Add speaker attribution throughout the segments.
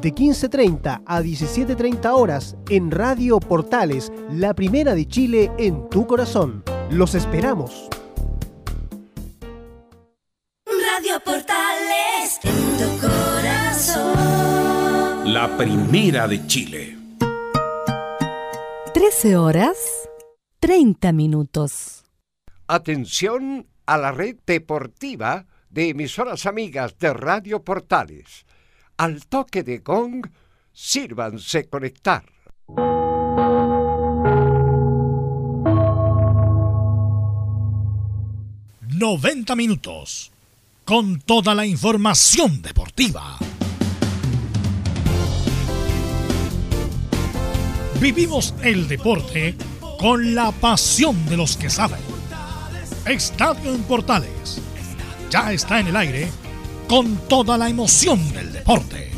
Speaker 1: de 15.30 a 17.30 horas en Radio Portales, la primera de Chile en tu corazón. Los esperamos.
Speaker 2: Radio Portales en tu corazón.
Speaker 3: La primera de Chile.
Speaker 4: 13 horas 30 minutos.
Speaker 5: Atención a la red deportiva de emisoras amigas de Radio Portales al toque de gong, sírvanse conectar.
Speaker 6: ¡90 minutos! Con toda la información deportiva. Vivimos el deporte con la pasión de los que saben. Estadio en Portales. Ya está en el aire con toda la emoción del deporte.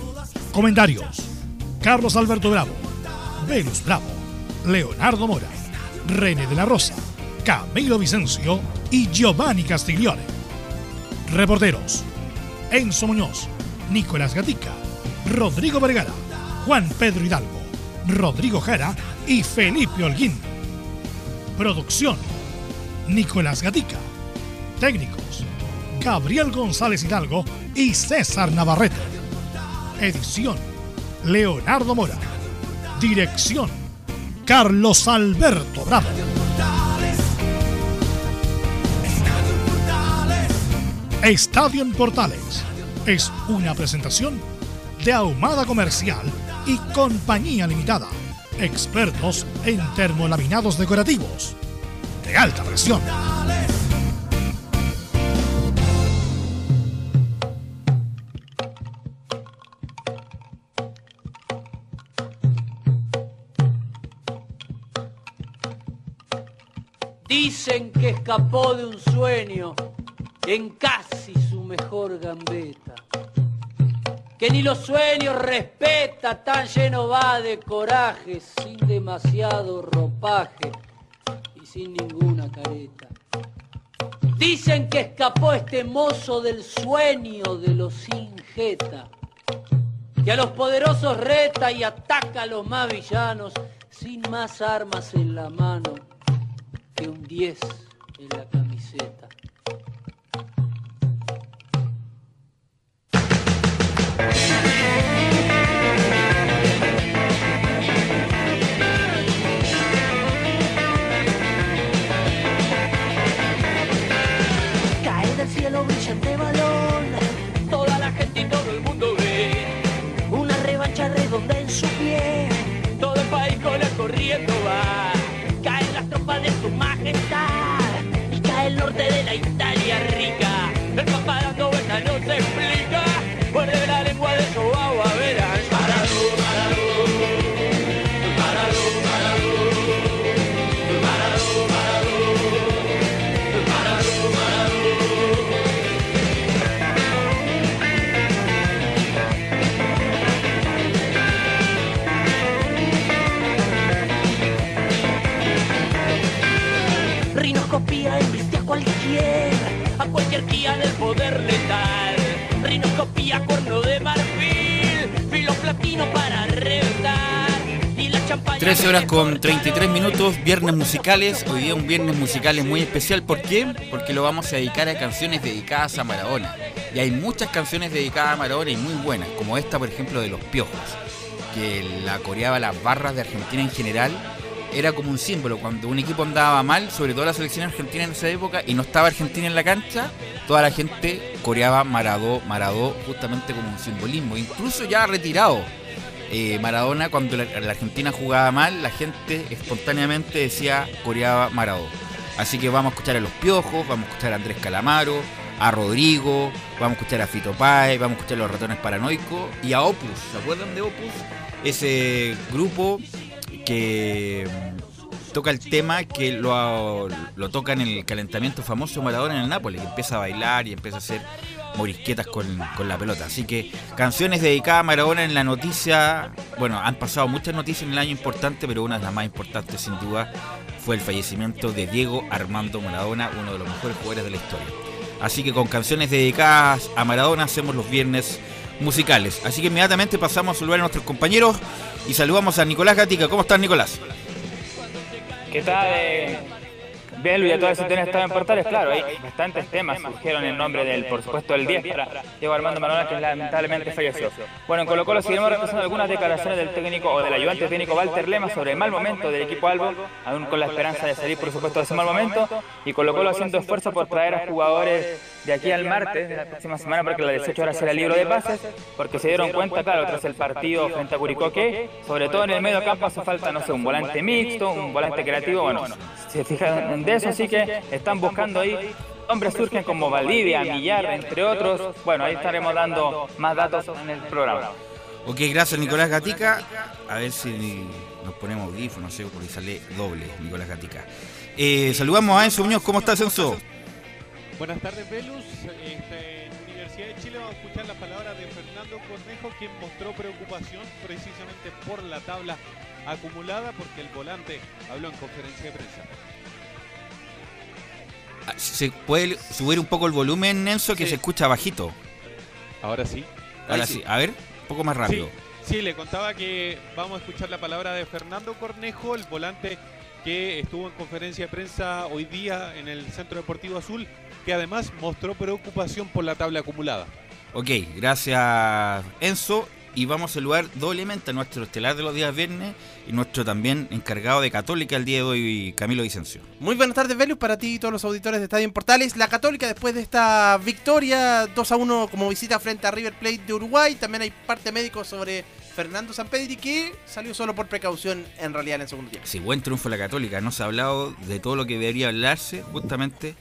Speaker 6: Comentarios: Carlos Alberto Bravo, Velus Bravo, Leonardo Mora, René de la Rosa, Camilo Vicencio y Giovanni Castiglione. Reporteros: Enzo Muñoz, Nicolás Gatica, Rodrigo Vergara, Juan Pedro Hidalgo, Rodrigo Jara y Felipe Holguín. Producción: Nicolás Gatica. Técnicos: Gabriel González Hidalgo y César Navarrete. Edición, Leonardo Mora. Dirección, Carlos Alberto Bravo. Estadio en Portales es una presentación de Ahumada Comercial y Compañía Limitada, expertos en termolaminados decorativos de alta presión.
Speaker 7: Dicen que escapó de un sueño en casi su mejor gambeta. Que ni los sueños respeta, tan lleno va de coraje, sin demasiado ropaje y sin ninguna careta. Dicen que escapó este mozo del sueño de los ingeta, que a los poderosos reta y ataca a los más villanos sin más armas en la mano que un 10 en la camiseta.
Speaker 2: Rica.
Speaker 7: Poder letal. Cuerno de marfil. Filo platino para reventar. Y la
Speaker 8: 13 horas con 33 minutos, viernes musicales. Hoy día un viernes musicales muy especial. ¿Por qué? Porque lo vamos a dedicar a canciones dedicadas a Maradona. Y hay muchas canciones dedicadas a Maradona y muy buenas, como esta, por ejemplo, de Los Piojos, que la coreaba las barras de Argentina en general. Era como un símbolo. Cuando un equipo andaba mal, sobre todo la selección argentina en esa época, y no estaba Argentina en la cancha, toda la gente coreaba Maradó, Maradó, justamente como un simbolismo. Incluso ya retirado eh, Maradona, cuando la, Argentina jugaba mal, la gente espontáneamente decía coreaba Maradó. Así que vamos a escuchar a Los Piojos, vamos a escuchar a Andrés Calamaro, a Rodrigo, vamos a escuchar a Fito Páez, vamos a escuchar a Los Ratones Paranoicos y a Opus. ¿Se acuerdan de Opus? Ese grupo que mm, toca el tema que lo, lo toca en el calentamiento famoso Maradona en el Nápoles, que empieza a bailar y empieza a hacer morisquetas con, la pelota. Así que canciones dedicadas a Maradona en la noticia. Bueno, han pasado muchas noticias en el año importante, pero una de las más importantes sin duda fue el fallecimiento de Diego Armando Maradona, uno de los mejores jugadores de la historia. Así que con canciones dedicadas a Maradona hacemos los viernes musicales. Así que inmediatamente pasamos a saludar a nuestros compañeros y saludamos a Nicolás Gatica. ¿Cómo estás, Nicolás?
Speaker 9: ¿Qué tal? Belu y a todas las estado en portales, claro, hay bastantes temas surgieron en nombre del, por supuesto, el 10 para Diego Armando Maradona, que lamentablemente falleció. Bueno, en Colo Colo seguimos repasando algunas declaraciones del técnico o del ayudante técnico Walter Lema sobre el mal momento del equipo Albo, aún con la esperanza de salir, por supuesto, de ese mal momento, y Colo Colo haciendo esfuerzo por traer a jugadores de aquí al martes de la próxima semana, porque la 18 horas será el libro de pases, porque se dieron cuenta, claro, tras el partido frente a Curicó, que sobre todo en el medio campo hace falta, no sé, un volante mixto, un volante creativo, bueno, se fijan de eso, así que están buscando ahí hombres surgen como Valdivia, Millar, entre otros. Bueno, ahí estaremos dando más datos en el programa.
Speaker 8: Ok, gracias Nicolás Gatica. A ver si nos ponemos audífonos, no sé, porque sale doble Nicolás Gatica. Eh, saludamos a Enzo Muñoz. ¿Cómo estás, Enzo?
Speaker 10: Buenas tardes, Velus. Este, en Universidad de Chile vamos a escuchar las palabras de Fernando Cornejo, quien mostró preocupación precisamente por la tabla acumulada, porque el volante habló en conferencia de prensa.
Speaker 8: Ah, ¿Se puede subir un poco el volumen, Enzo, que se escucha bajito?
Speaker 10: Ahora sí.
Speaker 8: Ahora sí. A ver, un poco más rápido.
Speaker 10: sí, le contaba que vamos a escuchar la palabra de Fernando Cornejo, el volante que estuvo en conferencia de prensa hoy día en el Centro Deportivo Azul que además mostró preocupación por la tabla acumulada.
Speaker 8: Ok, gracias Enzo. Y vamos a saludar doblemente a nuestro estelar de los días viernes y nuestro también encargado de Católica el día de hoy, Camilo Vicencio.
Speaker 11: Muy buenas tardes, Velus, para ti y todos los auditores de Estadio en Portales. La Católica, después de esta victoria 2 a 1 como visita frente a River Plate de Uruguay, también hay parte médico sobre Fernando Sampedri que salió solo por precaución en realidad en el segundo tiempo.
Speaker 8: Sí, buen triunfo la Católica. No se ha hablado de todo lo que debería hablarse, justamente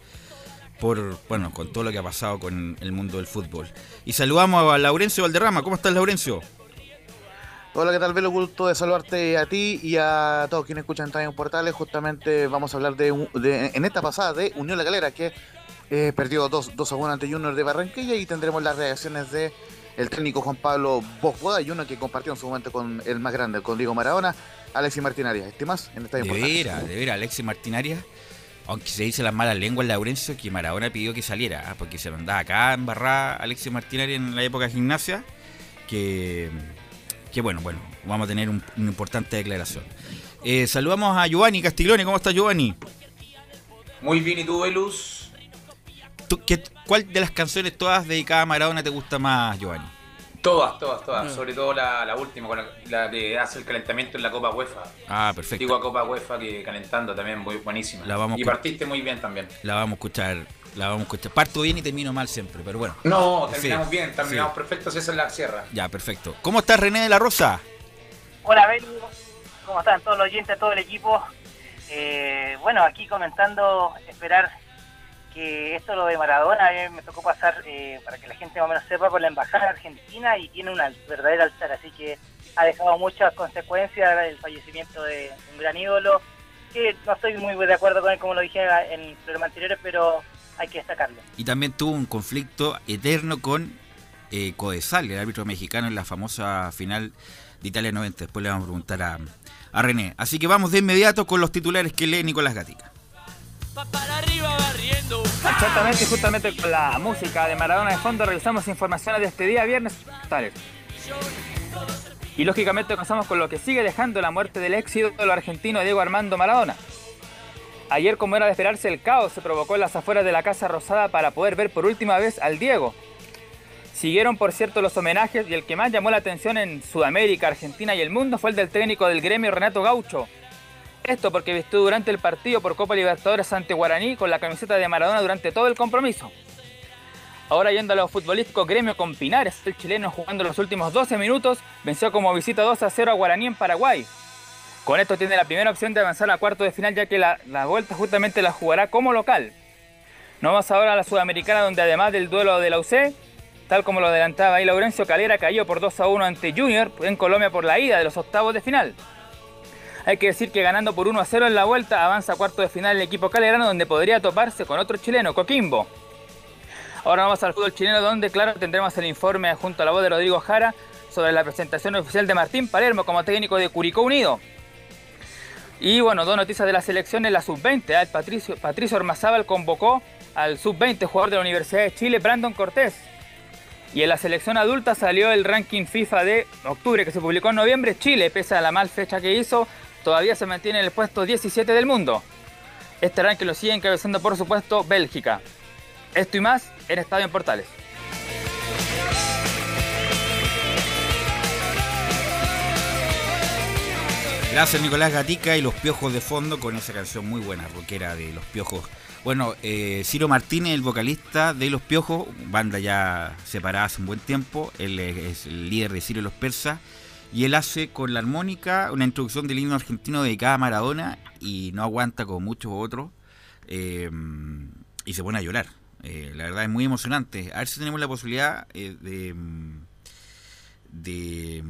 Speaker 8: por, bueno, con todo lo que ha pasado con el mundo del fútbol. Y saludamos a Laurencio Valderrama. ¿Cómo estás, Laurencio?
Speaker 12: Hola, ¿qué tal, Velo? Gusto de saludarte a ti y a todos quienes escuchan en Portales. Justamente vamos a hablar de, en esta pasada de Unión La Galera, que eh, perdió 2, a 1 ante Junior de Barranquilla y tendremos las reacciones de el técnico Juan Pablo Bosboda y uno que compartió en su momento con el más grande, con Diego Maradona, Alexis Martinarias. ¿Este más en
Speaker 8: estadio De veras, de veras, Alexis Martinarias aunque se dice las malas lenguas, Laurencio, que Maradona pidió que saliera, ah, porque se mandaba acá en barra Alexis Martinari en la época de gimnasia, que, que bueno, bueno, vamos a tener una importante declaración. Eh, saludamos a Giovanni Castiglione, ¿cómo estás Giovanni?
Speaker 13: Muy bien, ¿y tú, Velus?
Speaker 8: ¿Cuál de las canciones todas dedicadas a Maradona te gusta más, Giovanni?
Speaker 13: Todas, todas, todas. Mm. Sobre todo la, última, con la, que hace el calentamiento en la Copa UEFA.
Speaker 8: Ah, perfecto.
Speaker 13: Digo a Copa UEFA que calentando también, muy buenísima. y partiste muy bien también.
Speaker 8: La vamos a escuchar. La vamos a escuchar. Parto bien y termino mal siempre, pero bueno.
Speaker 13: No, terminamos bien, terminamos perfectos, esa es la sierra.
Speaker 8: Ya, perfecto. ¿Cómo estás, René de la Rosa?
Speaker 14: Hola, Beli. ¿Cómo están todos los oyentes, todo el equipo? Eh, bueno, aquí comentando, esperar que esto lo de Maradona me tocó pasar eh, para que la gente más o menos sepa por la embajada argentina y tiene una verdadera altar, así que ha dejado muchas consecuencias el fallecimiento de un gran ídolo, que no estoy muy de acuerdo con él como lo dije en el programa anterior, pero hay que destacarlo.
Speaker 8: Y también tuvo un conflicto eterno con eh, Codesal, el árbitro mexicano en la famosa final de Italia 90. Después le vamos a preguntar a, a René. Así que vamos de inmediato con los titulares que lee Nicolás Gatica.
Speaker 9: Exactamente, justamente con la música de Maradona de fondo revisamos informaciones de este día viernes. Y lógicamente comenzamos con lo que sigue dejando la muerte del ex ídolo argentino Diego Armando Maradona. Ayer, como era de esperarse, el caos se provocó en las afueras de la Casa Rosada para poder ver por última vez al Diego. Siguieron, por cierto, los homenajes y el que más llamó la atención en Sudamérica, Argentina y el mundo fue el del técnico del gremio Renato Gaucho. Esto porque vistió durante el partido por Copa Libertadores ante Guaraní con la camiseta de Maradona durante todo el compromiso. Ahora yendo a los futbolísticos, Gremio con Pinares, el chileno jugando los últimos 12 minutos, venció como visita 2 a 0 a Guaraní en Paraguay. Con esto tiene la primera opción de avanzar a cuarto de final ya que la, vuelta justamente la jugará como local. No vamos ahora a la Sudamericana donde además del duelo de la UC, tal como lo adelantaba ahí Laurencio Calera, cayó por 2 a 1 ante Junior en Colombia por la ida de los octavos de final. Hay que decir que ganando por 1 a 0 en la vuelta avanza a cuarto de final el equipo calerano donde podría toparse con otro chileno, Coquimbo. Ahora vamos al fútbol chileno donde, claro, tendremos el informe junto a la voz de Rodrigo Jara sobre la presentación oficial de Martín Palermo como técnico de Curicó Unido. Y bueno, dos noticias de la selección en la sub-20. El Patricio, Patricio Ormazábal convocó al sub-20 jugador de la Universidad de Chile, Brandon Cortés. Y en la selección adulta salió el ranking FIFA de octubre que se publicó en noviembre. Chile, pese a la mal fecha que hizo, todavía se mantiene en el puesto 17 del mundo. Este ranking lo sigue encabezando, por supuesto, Bélgica. Esto y más en Estadio en Portales.
Speaker 8: Gracias Nicolás Gatica y los Piojos de fondo con esa canción muy buena, rockera de Los Piojos. Bueno, eh, Ciro Martínez, el vocalista de Los Piojos, banda ya separada hace un buen tiempo, él es el líder de Ciro y los Persas, y él hace con la armónica una introducción del himno argentino dedicada a Maradona y no aguanta como muchos otros eh, y se pone a llorar. Eh, la verdad es muy emocionante. A ver si tenemos la posibilidad eh, de, de,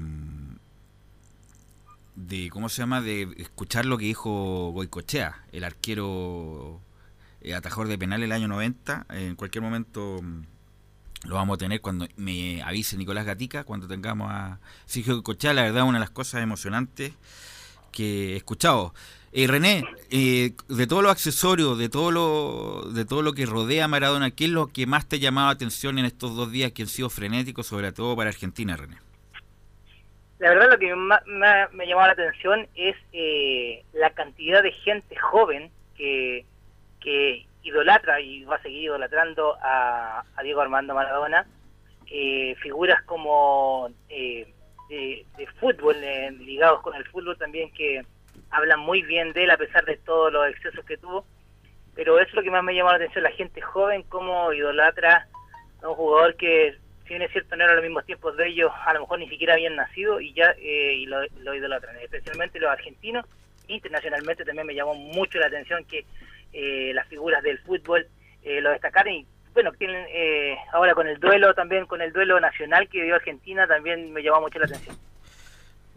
Speaker 8: de, ¿cómo se llama? De escuchar lo que dijo Goicochea, el arquero atajador de penal el año 90. En cualquier momento lo vamos a tener cuando me avise Nicolás Gatica, cuando tengamos a Sergio Goicochea. La verdad, una de las cosas emocionantes que he escuchado. Eh, René, eh, de todos los accesorios, de todo lo, de todo lo que rodea a Maradona, ¿qué es lo que más te ha llamado la atención en estos dos días que han sido frenéticos, sobre todo para Argentina, René?
Speaker 14: La verdad lo que más, me llamó la atención es eh, la cantidad de gente joven que, que idolatra y va a seguir idolatrando a, a Diego Armando Maradona. Figuras como eh, de, de fútbol, eh, ligados con el fútbol también, que hablan muy bien de él a pesar de todos los excesos que tuvo. Pero eso es lo que más me llamó la atención, la gente joven, como idolatra a un jugador que, si bien es cierto, no era los mismos tiempos de ellos, a lo mejor ni siquiera habían nacido y ya eh, y lo, lo idolatran, especialmente los argentinos. Internacionalmente también me llamó mucho la atención que eh, las figuras del fútbol eh, lo destacaron y bueno, tienen eh, ahora con el duelo también, con el duelo nacional que dio Argentina, también me llamó mucho la atención.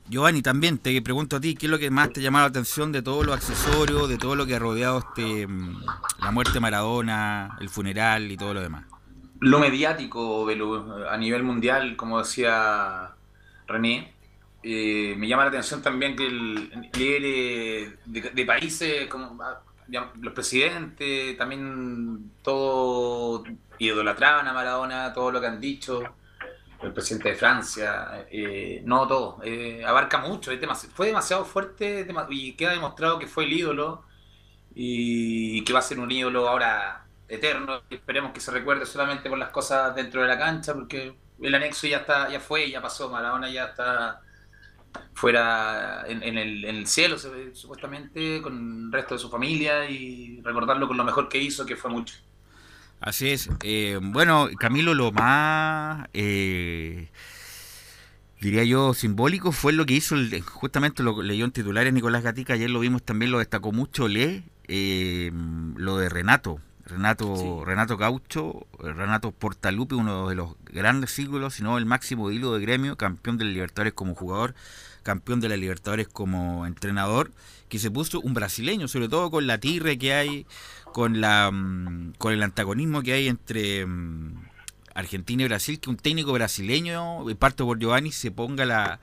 Speaker 8: Giovanni, también te pregunto a ti, ¿qué es lo que más te llama la atención de todos los accesorios, de todo lo que ha rodeado este mm, la muerte de Maradona, el funeral y todo lo demás?
Speaker 13: Lo mediático Belu, a nivel mundial, como decía René, eh, me llama la atención también que el líder de, de países como los presidentes, también todo idolatraban a Maradona, todo lo que han dicho el presidente de Francia, eh, no todo, eh, abarca mucho, es demasi- fue demasiado fuerte y queda demostrado que fue el ídolo y que va a ser un ídolo ahora eterno. Esperemos que se recuerde solamente por las cosas dentro de la cancha, porque el anexo ya está, ya fue, ya pasó, Maradona ya está fuera en, el, en el cielo supuestamente con el resto de su familia y recordarlo con lo mejor que hizo, que fue mucho.
Speaker 8: Así es. Eh, bueno, Camilo, lo más, eh, diría yo, simbólico fue lo que hizo, el- justamente lo leyó en titulares Nicolás Gatica, ayer lo vimos también, lo destacó mucho, Le, eh, lo de Renato. Renato, Renato Gaucho, eh, Renato Portalupe, uno de los grandes siglos, sino el máximo hilo de gremio, campeón de la Libertadores como jugador, campeón de la Libertadores como entrenador, que se puso un brasileño, sobre todo con la tirre que hay, con la mm, con el antagonismo que hay entre mm, Argentina y Brasil, que un técnico brasileño, y parto por Giovanni, se ponga la,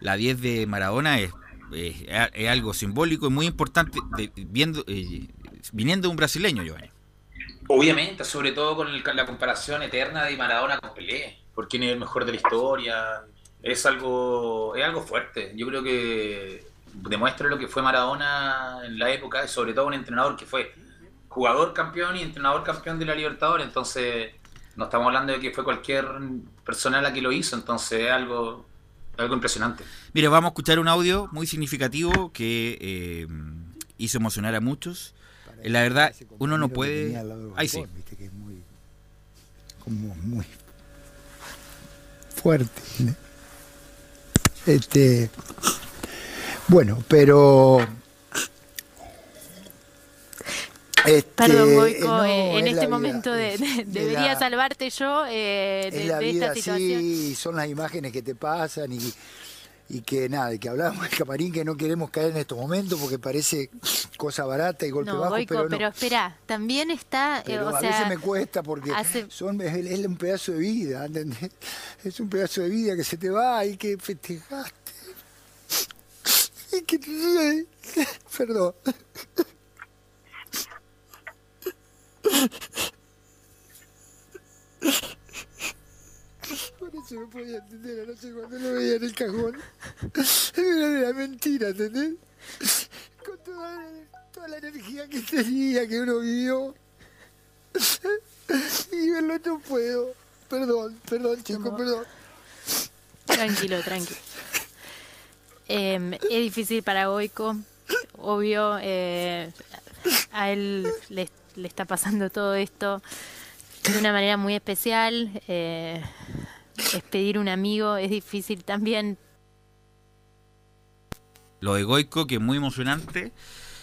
Speaker 8: la 10 de Maradona es, es, es algo simbólico y muy importante de- viendo eh, viniendo de un brasileño, Giovanni.
Speaker 13: Obviamente, sobre todo con el- la comparación eterna de Maradona con Pelé, por quién es el mejor de la historia. es algo, es algo fuerte. Yo creo que demuestra lo que fue Maradona en la época, y sobre todo un entrenador que fue jugador campeón y entrenador campeón de la Libertadores, entonces no estamos hablando de que fue cualquier persona la que lo hizo, entonces es algo, algo impresionante.
Speaker 8: Mira, vamos a escuchar un audio muy significativo que eh, hizo emocionar a muchos. Eh, la verdad, uno no puede... Ahí sí.
Speaker 15: Viste que es muy, como muy fuerte. ¿no? Este, bueno, pero este,
Speaker 16: Perdón, Goico,
Speaker 15: no,
Speaker 16: eh, en
Speaker 15: es
Speaker 16: este momento
Speaker 15: vida,
Speaker 16: de, de-
Speaker 15: es
Speaker 16: debería
Speaker 15: la-
Speaker 16: salvarte yo eh, de,
Speaker 15: es la
Speaker 16: de
Speaker 15: vida
Speaker 16: esta situación.
Speaker 15: así, son las imágenes que te pasan y, y que nada, que hablábamos del camarín que no queremos caer en estos momentos porque parece cosa barata y golpe
Speaker 16: No,
Speaker 15: bajo,
Speaker 16: Goico,
Speaker 15: pero
Speaker 16: pero,
Speaker 15: no.
Speaker 16: espera, también está, eh,
Speaker 15: Pero
Speaker 16: o
Speaker 15: a
Speaker 16: sea,
Speaker 15: veces me cuesta porque
Speaker 16: hace-
Speaker 15: son, es, es un pedazo de vida, ¿entendés? Es un pedazo de vida que se te va y que festejaste. Y que Perdón. Eso no podía entender anoche cuando lo veía en el cajón. Era mentira, ¿entendés? Con toda, toda la energía que tenía, que uno vivió. Y verlo no puedo. Perdón, perdón, chicos, perdón.
Speaker 16: Tranquilo, tranquilo. Eh, es difícil para Goico, obvio, eh, a él le, le está pasando todo esto de una manera muy especial. eh, despedir un amigo es difícil también.
Speaker 8: Lo de Goico, que es muy emocionante,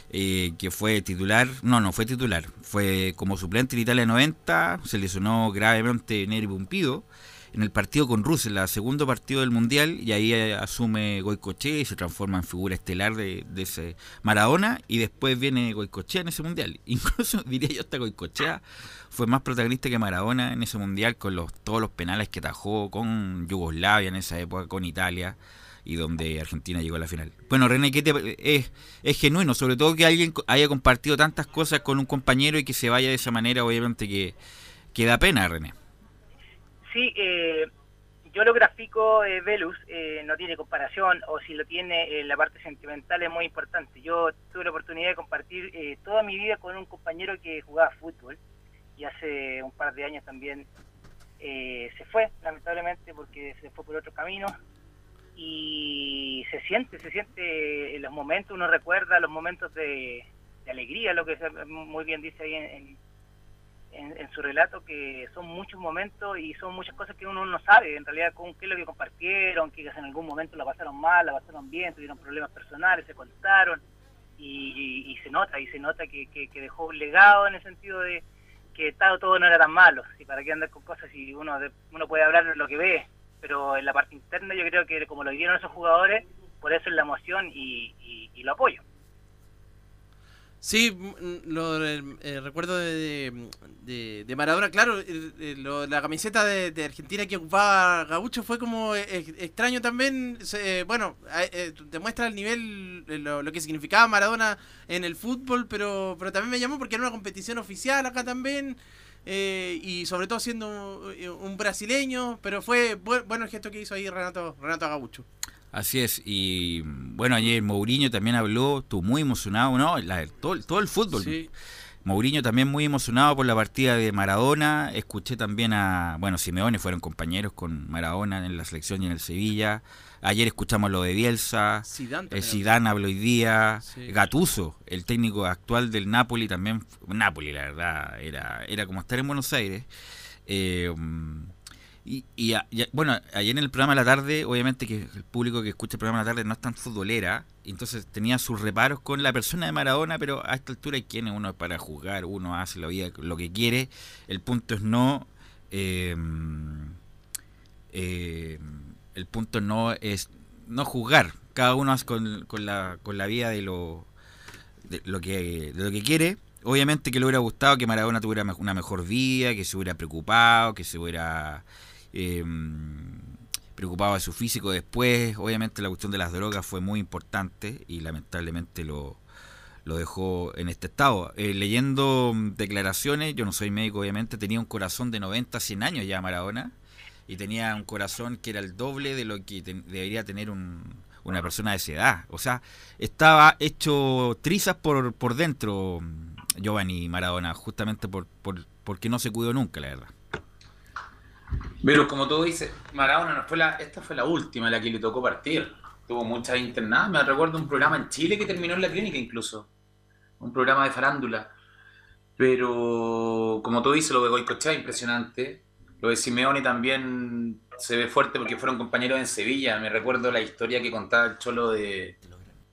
Speaker 8: eh, que fue titular, no, no fue titular, fue como suplente en Italia 90, se lesionó gravemente Neri Pumpido en el partido con Rusia, el segundo partido del Mundial, y ahí eh, asume Goicochea y se transforma en figura estelar de, de ese Maradona, y después viene Goicochea en ese Mundial. Incluso diría yo hasta Goicochea fue más protagonista que Maradona en ese Mundial con los, todos los penales que tajó con Yugoslavia en esa época, con Italia y donde Argentina llegó a la final. Bueno, René, ¿qué te- es, genuino, sobre todo que alguien haya compartido tantas cosas con un compañero y que se vaya de esa manera, obviamente que, que da pena, René.
Speaker 14: Sí, eh, yo lo grafico, eh, Velus, eh, no tiene comparación, o si lo tiene, eh, la parte sentimental es muy importante. Yo tuve la oportunidad de compartir eh, toda mi vida con un compañero que jugaba fútbol y hace un par de años también eh, se fue, lamentablemente, porque se fue por otro camino. Y se siente, se siente en los momentos, uno recuerda los momentos de, alegría, lo que muy bien dice ahí en, en- en, su relato que son muchos momentos y son muchas cosas que uno no sabe en realidad con qué es lo que compartieron, que en algún momento la pasaron mal, la pasaron bien, tuvieron problemas personales, se contaron y, se nota, y se nota que- que dejó un legado en el sentido de que todo, todo no era tan malo, y para qué andar con cosas si uno, de- uno puede hablar lo que ve, pero en la parte interna yo creo que como lo vivieron esos jugadores, por eso es la emoción y- y lo apoyo.
Speaker 11: Sí, mm, lo eh, recuerdo de, de, Maradona, claro, el- lo- la camiseta de, de Argentina que ocupaba Gaucho fue como eh, ex- extraño también, bueno, eh, eh, demuestra el nivel, eh, lo, que significaba Maradona en el fútbol, pero, pero también me llamó porque era una competición oficial acá también, eh, y sobre todo siendo un, un brasileño, pero fue bu- bueno el gesto que hizo ahí Renato, Renato Gaucho.
Speaker 8: Así es, y bueno, ayer Mourinho también habló, estuvo muy emocionado, ¿no? La- todo, todo el fútbol.
Speaker 11: Sí.
Speaker 8: Mourinho también muy emocionado por la partida de Maradona. Escuché también a, bueno, Simeone fueron compañeros con Maradona en la selección y en el Sevilla. Ayer escuchamos lo de Bielsa.
Speaker 11: Zidane
Speaker 8: Eh,
Speaker 11: también.
Speaker 8: Zidane habló hoy día.
Speaker 11: Sí.
Speaker 8: Gattuso, el técnico actual del Napoli, también. Napoli, la verdad, era, era como estar en Buenos Aires. Eh, y, y a- y a- bueno, ayer en el programa de la tarde, obviamente que el público que escucha el programa de la tarde no es tan futbolera, entonces tenía sus reparos con la persona de Maradona, pero a esta altura hay quienes uno para juzgar, uno hace la vida lo que quiere, el punto es no... eh, el punto no es no juzgar, cada uno hace con, la, con la vida de lo, de lo que de lo que quiere. Obviamente que le hubiera gustado que Maradona tuviera una mejor vida, que se hubiera preocupado, que se hubiera eh, preocupado de su físico después. Obviamente la cuestión de las drogas fue muy importante y lamentablemente lo, lo dejó en este estado. Eh, leyendo mm, declaraciones, yo no soy médico obviamente, tenía un corazón de 90, 100 años ya Maradona. y tenía un corazón que era el doble de lo que debería tener una persona de esa edad. O sea, estaba hecho trizas por, por dentro Giovanni Maradona, justamente por, por, porque no se cuidó nunca, la verdad.
Speaker 13: Pero como tú dices, Maradona no fue la, esta fue la última, la que le tocó partir. Tuvo muchas internadas. Me recuerdo un programa en Chile que terminó en la clínica incluso. Un programa de farándula. Pero como tú dices, lo de Goicochea impresionante. Lo de Simeone también se ve fuerte porque fueron compañeros en Sevilla. Me recuerdo la historia que contaba el Cholo de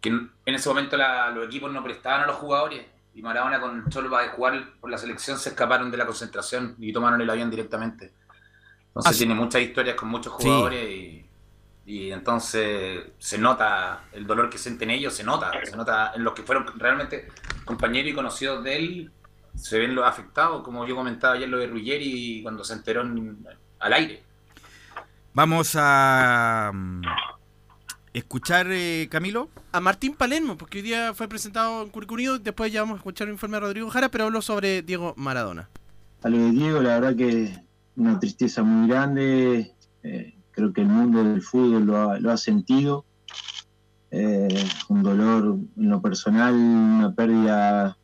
Speaker 13: que en ese momento los equipos no prestaban a los jugadores y Maradona con Cholo para jugar por la selección se escaparon de la concentración y tomaron el avión directamente. Entonces tiene muchas historias con muchos jugadores y, entonces se nota el dolor que sienten ellos, se nota, se nota en los que fueron realmente compañeros y conocidos de él, se ven los afectados, como yo comentaba ayer lo de Ruggeri cuando se enteró al aire.
Speaker 8: Vamos a mm, escuchar, eh, Camilo.
Speaker 11: A Martín Palermo, porque hoy día fue presentado en Curicunido, después ya vamos a escuchar el informe de Rodrigo Jara, pero habló sobre Diego Maradona.
Speaker 17: A lo de Diego, la verdad que una tristeza muy grande, eh, creo que el mundo del fútbol lo ha, sentido, eh, un dolor en lo personal, una pérdida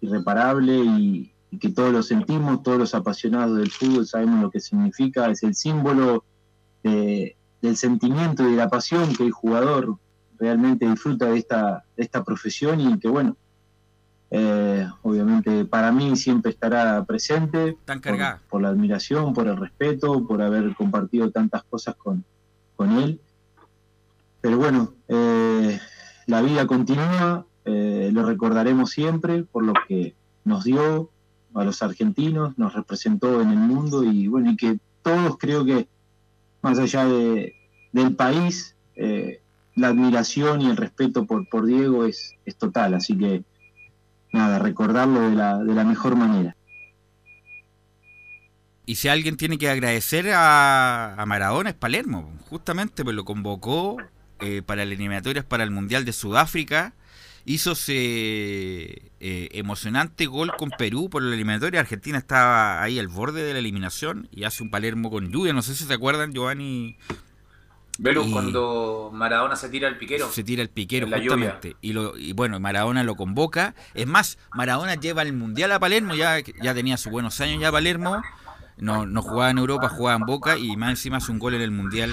Speaker 17: irreparable y, y que todos lo sentimos, todos los apasionados del fútbol sabemos lo que significa, es el símbolo de del sentimiento y de la pasión que el jugador realmente disfruta de esta, de esta profesión y que bueno, eh, obviamente para mí siempre estará presente por, la admiración, por el respeto, por haber compartido tantas cosas con, con él. Pero bueno, eh, la vida continúa, eh, lo recordaremos siempre por lo que nos dio a los argentinos, nos representó en el mundo y bueno, y que todos creo que más allá de, del país, la admiración y el respeto por, por Diego es, es total, así que nada, recordarlo de la, de la mejor manera.
Speaker 8: Y si alguien tiene que agradecer a, Maradona es Palermo, justamente pues lo convocó eh, para las eliminatorias para el Mundial de Sudáfrica, hizo ese eh, emocionante gol con Perú por la eliminatoria. Argentina estaba ahí al borde de la eliminación y hace un Palermo con lluvia. No sé si se acuerdan, Giovanni.
Speaker 13: Velo cuando Maradona se tira el piquero.
Speaker 8: Se tira el piquero, justamente. Y, lo, y bueno, Maradona lo convoca. Es más, Maradona lleva el mundial a Palermo, ya, ya tenía sus buenos años ya Palermo. No, no jugaba en Europa, jugaba en Boca y más encima hace un gol en el mundial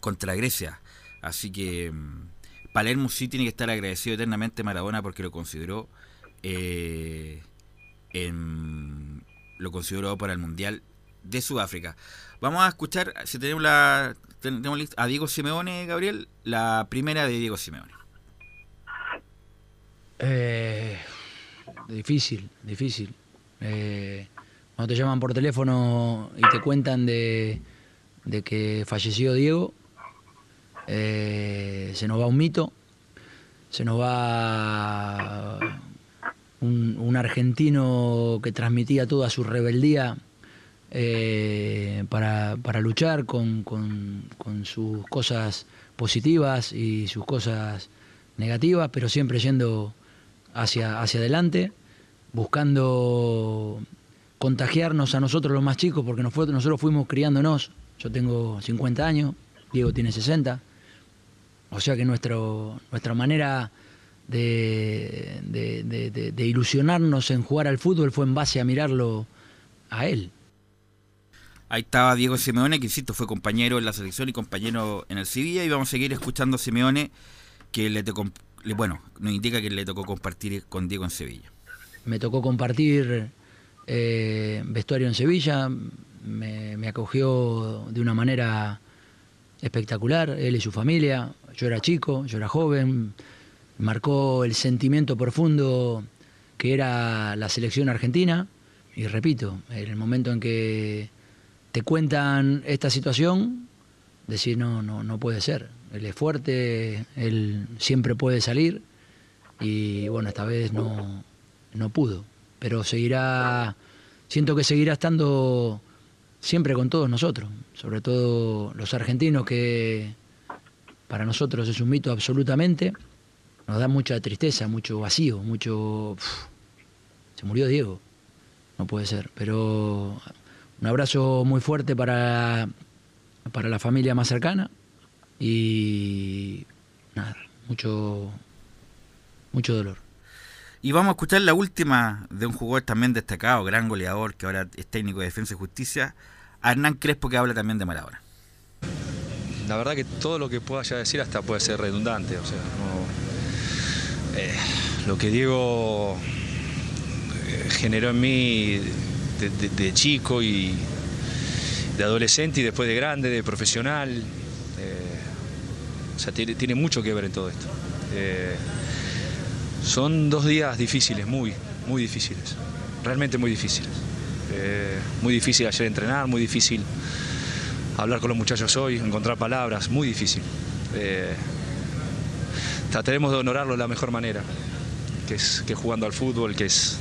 Speaker 8: contra Grecia. Así que mm, Palermo sí tiene que estar agradecido eternamente a Maradona porque lo consideró eh, lo consideró para el Mundial de Sudáfrica. Vamos a escuchar, si tenemos la tenemos a Diego Simeone, Gabriel, la primera de Diego Simeone.
Speaker 18: Eh, difícil, difícil. Eh, cuando te llaman por teléfono y te cuentan de, de que falleció Diego, eh, se nos va un mito, se nos va un, argentino que transmitía toda su rebeldía eh, para, luchar con, sus cosas positivas y sus cosas negativas, pero siempre yendo hacia, hacia adelante, buscando contagiarnos a nosotros los más chicos, porque nosotros fuimos criándonos, yo tengo 50 años, Diego tiene 60, o sea que nuestro, nuestra manera de, ilusionarnos en jugar al fútbol fue en base a mirarlo a él.
Speaker 8: Ahí estaba Diego Simeone, que insisto, fue compañero en la selección y compañero en el Sevilla. Y vamos a seguir escuchando a Simeone, que le tocó, bueno, nos indica que le tocó compartir con Diego en Sevilla.
Speaker 18: Me tocó compartir eh, vestuario en Sevilla, me, me acogió de una manera espectacular, él y su familia, yo era chico, yo era joven, marcó el sentimiento profundo que era la selección argentina. Y repito, en el momento en que te cuentan esta situación, decir no, no, no puede ser. Él es fuerte, él siempre puede salir y bueno, esta vez no, no pudo. Pero seguirá, siento que seguirá estando siempre con todos nosotros, sobre todo los argentinos que para nosotros es un mito absolutamente. Nos da mucha tristeza, mucho vacío, mucho... se murió Diego, no puede ser, pero Un abrazo muy fuerte para, para la familia más cercana y nada, mucho, mucho dolor.
Speaker 8: Y vamos a escuchar la última de un jugador también destacado, gran goleador, que ahora es técnico de Defensa y Justicia, Hernán Crespo, que habla también de Maradona.
Speaker 19: La verdad que todo lo que pueda ya decir hasta puede ser redundante. O sea, no- eh, lo que Diego eh, generó en mí de, chico y de adolescente y después de grande, de profesional, eh, o sea, tiene, mucho que ver en todo esto. Eh, son dos días difíciles, muy, muy difíciles, realmente muy difíciles. Eh, muy difícil ayer entrenar, muy difícil hablar con los muchachos hoy, encontrar palabras, muy difícil. Trataremos de honorarlo de la mejor manera, que es, que jugando al fútbol, que es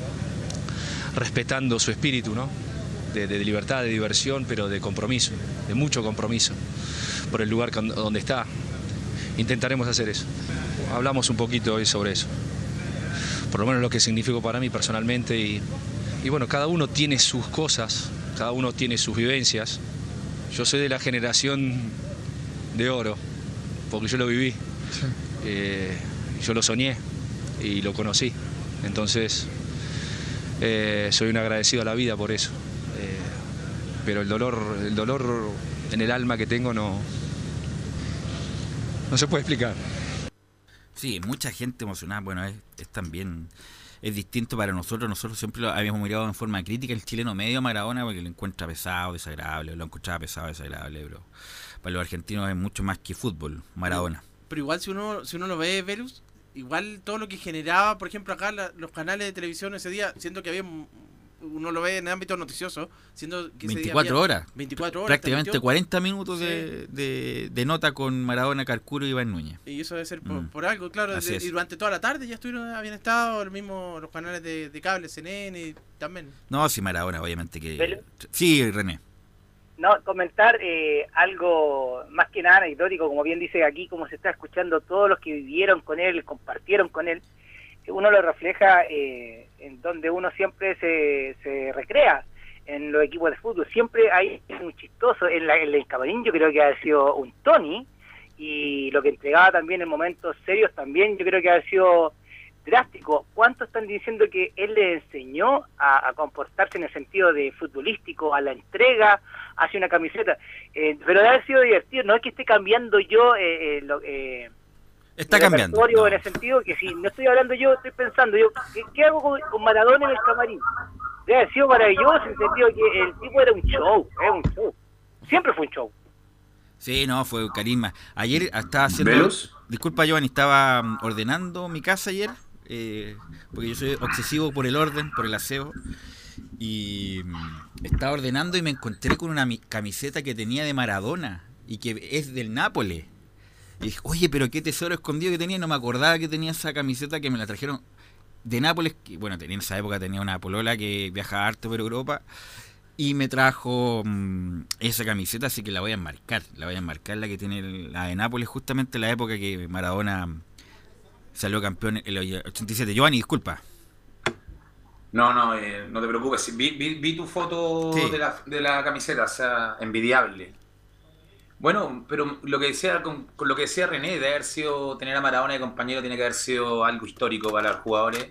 Speaker 19: respetando su espíritu, ¿no? De, de libertad, de diversión, pero de compromiso, de mucho compromiso por el lugar donde está. Intentaremos hacer eso. Hablamos un poquito hoy sobre eso. Por lo menos lo que significó para mí personalmente y, y bueno, cada uno tiene sus cosas, cada uno tiene sus vivencias. Yo soy de la generación de oro, porque yo lo viví. Eh, yo lo soñé y lo conocí. Entonces, eh, soy un agradecido a la vida por eso. Eh, pero el dolor, el dolor en el alma que tengo no, no se puede explicar.
Speaker 8: Sí, mucha gente emocionada. Bueno, es, es también es distinto para nosotros. Nosotros siempre lo habíamos mirado en forma crítica el chileno medio a Maradona porque lo encuentra pesado, desagradable. Lo encontraba pesado, desagradable, pero para los argentinos es mucho más que fútbol, Maradona.
Speaker 11: Pero igual si uno, si uno lo ve, Velus, igual todo lo que generaba, por ejemplo, acá la- los canales de televisión ese día, siento que había, un- uno lo ve en el ámbito noticioso, siendo que ese día
Speaker 8: 24
Speaker 11: había
Speaker 8: horas.
Speaker 11: 24 horas.
Speaker 8: Prácticamente
Speaker 11: transmitió.
Speaker 8: 40 minutos
Speaker 11: Sí.
Speaker 8: de, de- de nota con Maradona, Carcuro y Iván Núñez.
Speaker 11: Y eso debe ser por,
Speaker 8: Mm.
Speaker 11: por algo, claro. De- y durante toda la tarde ya estuvieron, habían estado el mismo, los canales de, de cable, CNN también.
Speaker 8: No, sí, Maradona, obviamente que...
Speaker 14: Pero-
Speaker 8: Sí, René.
Speaker 14: No, comentar eh, algo más que nada anecdótico, como bien dice aquí, como se está escuchando, todos los que vivieron con él, compartieron con él, uno lo refleja eh, en donde uno siempre se, se recrea en los equipos de fútbol. Siempre hay un chistoso, en, la, en el camarín yo creo que ha sido un Tony, y lo que entregaba también en momentos serios también yo creo que ha sido drástico. ¿Cuántos están diciendo que él le enseñó a, a comportarse en el sentido de futbolístico, a la entrega, hacia una camiseta? Eh, pero debe haber sido divertido, no es que esté cambiando yo eh, eh, lo, eh,
Speaker 8: Está cambiando.
Speaker 14: en el sentido que si no estoy hablando yo, estoy pensando yo, ¿qué, qué hago con, con Maradona en el camarín? Debe haber sido maravilloso en el sentido que el tipo era un show, era un show. Siempre fue un show.
Speaker 8: Sí, no, fue carisma. Ayer estaba haciendo...
Speaker 13: ¿Velus?
Speaker 8: Disculpa, Giovanni, estaba mm, ordenando mi casa ayer, eh, porque yo soy obsesivo por el orden, por el aseo. Y mm, estaba ordenando y me encontré con una mi- camiseta que tenía de Maradona y que es del Nápoles. Y dije, oye, pero qué tesoro escondido que tenía. No me acordaba que tenía esa camiseta que me la trajeron de Nápoles. Bueno, tenía en esa época tenía una polola que viajaba harto por Europa. Y me trajo mm, esa camiseta, así que la voy a enmarcar. La voy a enmarcar, la que tiene la de Nápoles, justamente en la época que Maradona salió campeón en el 87. Giovanni, disculpa.
Speaker 13: No, no, eh, no te preocupes. Vi, vi- vi tu foto
Speaker 8: Sí.
Speaker 13: de, la, de la camiseta, o sea, envidiable. Bueno, pero lo que decía con, con lo que decía René, de haber sido tener a Maradona de compañero, tiene que haber sido algo histórico para los jugadores.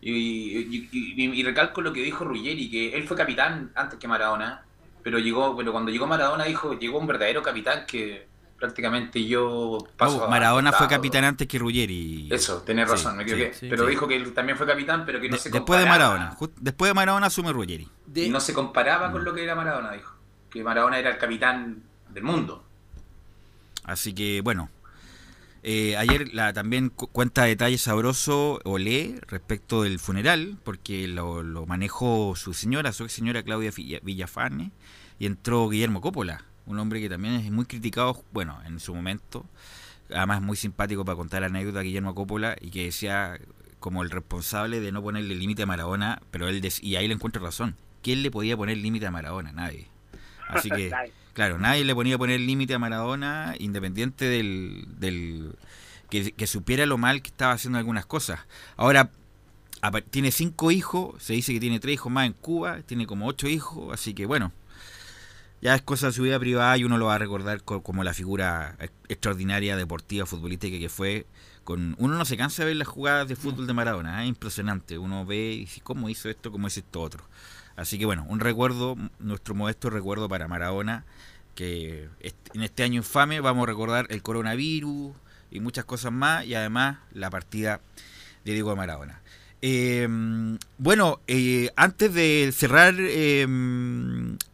Speaker 13: Y, y- y- y- y recalco lo que dijo Ruggeri, que él fue capitán antes que Maradona, pero llegó, pero cuando llegó Maradona dijo, llegó un verdadero capitán que prácticamente yo paso
Speaker 8: No,
Speaker 13: a-
Speaker 8: Maradona fue capitán antes que Ruggeri.
Speaker 13: Eso, tenés
Speaker 8: Sí,
Speaker 13: razón, me equivoqué.
Speaker 8: sí,
Speaker 13: pero
Speaker 8: sí.
Speaker 13: dijo que él también fue capitán, pero que no
Speaker 8: De-
Speaker 13: se
Speaker 8: después de
Speaker 13: comparaba.
Speaker 8: Maradona. Just- después de Maradona asume Ruggeri.
Speaker 13: Y no se comparaba con lo que era Maradona, dijo. Que Maradona era el capitán del mundo.
Speaker 8: Así que bueno, eh, ayer la, también cu- cuenta detalles sabroso Olé respecto del funeral, porque lo, lo manejó su señora, su ex señora Claudia Villa- Villafane, y entró Guillermo Coppola, un hombre que también es muy criticado, bueno, en su momento, además muy simpático para contar la anécdota Guillermo Coppola, y que decía como el responsable de no ponerle límite a Maradona, pero él y ahí le encuentro razón, ¿quién le podía poner límite a Maradona? Nadie. Así que, claro, nadie le ponía a poner límite a Maradona, independiente del, del que, que supiera lo mal que estaba haciendo algunas cosas. Ahora, tiene cinco hijos, se dice que tiene tres hijos más en Cuba, tiene como ocho hijos, así que bueno, ya es cosa de su vida privada y uno lo va a recordar co- como la figura ex- extraordinaria, deportiva, futbolística que fue. Con, uno no se cansa de ver las jugadas de fútbol de Maradona, es impresionante. Uno ve y dice, ¿cómo hizo esto? ¿Cómo hizo esto otro? Así que bueno, un recuerdo, nuestro modesto recuerdo para Maradona, que en este año infame vamos a recordar el coronavirus y muchas cosas más, y además la partida de Diego Maradona. Eh, bueno, eh, antes de cerrar, eh,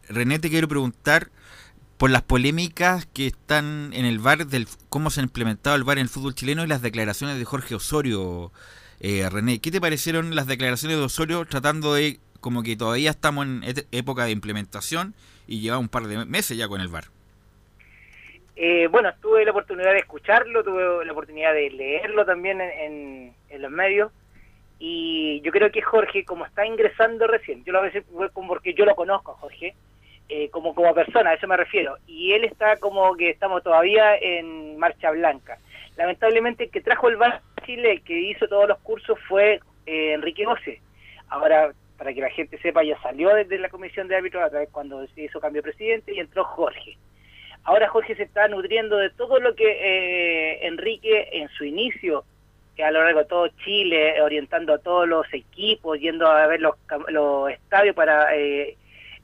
Speaker 8: René, te quiero preguntar por las polémicas que están en el VAR, del cómo se ha implementado el VAR en el fútbol chileno y las declaraciones de Jorge Osorio. Eh, René, ¿qué te parecieron las declaraciones de Osorio tratando de, como que todavía estamos en época de implementación y lleva un par de meses ya con el VAR?
Speaker 14: Eh, bueno, tuve la oportunidad de escucharlo, tuve la oportunidad de leerlo también en los medios y yo creo que Jorge, como está ingresando recién, yo lo voy a decir porque yo lo conozco Jorge, eh, como, como persona, a eso me refiero, y él está como que estamos todavía en marcha blanca. Lamentablemente el que trajo el VAR a Chile, el que hizo todos los cursos fue eh, Enrique Goce. Ahora, para que la gente sepa, ya salió desde la comisión de árbitros a través cuando se hizo cambio de presidente y entró Jorge. Ahora Jorge se está nutriendo de todo lo que eh, Enrique en su inicio, a lo largo de todo Chile, orientando a todos los equipos, yendo a ver los, los estadios para eh,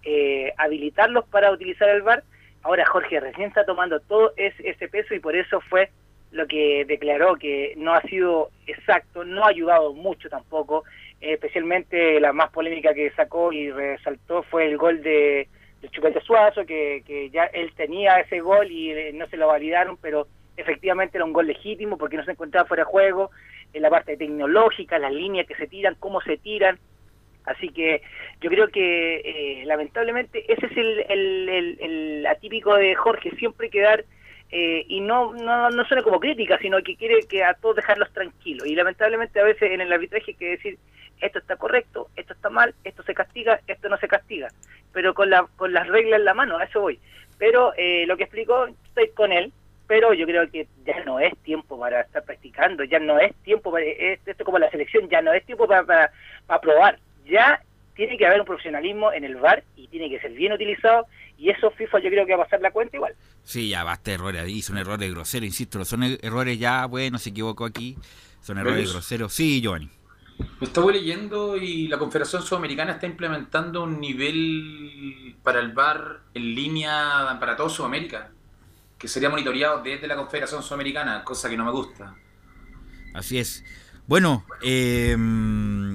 Speaker 14: eh, habilitarlos para utilizar el VAR. Ahora Jorge recién está tomando todo ese, ese peso y por eso fue lo que declaró que no ha sido exacto, no ha ayudado mucho tampoco, especialmente la más polémica que sacó y resaltó fue el gol de, de Chupete Suazo, que, que ya él tenía ese gol y eh, no se lo validaron, pero efectivamente era un gol legítimo porque no se encontraba fuera de juego, en la parte tecnológica, las líneas que se tiran, cómo se tiran, Así que yo creo que eh, lamentablemente ese es el, el, el- el atípico de Jorge, siempre quedar, eh, y no, no, no suena como crítica, sino que quiere que a todos dejarlos tranquilos. Y lamentablemente a veces en el arbitraje hay que decir, esto está correcto, esto está mal, esto se castiga, esto no se castiga. Pero con, la, con las reglas en la mano, a eso voy. Pero eh, lo que explicó, estoy con él, pero yo creo que ya no es tiempo para estar practicando, ya no es tiempo para, es- esto es como la selección, ya no es tiempo para, para, para probar, ya tiene que haber un profesionalismo en el VAR y tiene que ser bien utilizado y eso FIFA yo creo que va a pasar la cuenta igual.
Speaker 8: Sí, ya basta de errores ahí, son errores groseros, insisto, son er- errores ya, bueno, se equivocó aquí, son errores
Speaker 13: ¿Ves?
Speaker 8: groseros. Sí, Giovanni.
Speaker 13: Estaba leyendo y la Confederación Sudamericana está implementando un nivel para el VAR en línea para todo Sudamérica, que sería monitoreado desde la Confederación Sudamericana, cosa que no me gusta.
Speaker 8: Así es. Bueno, eh,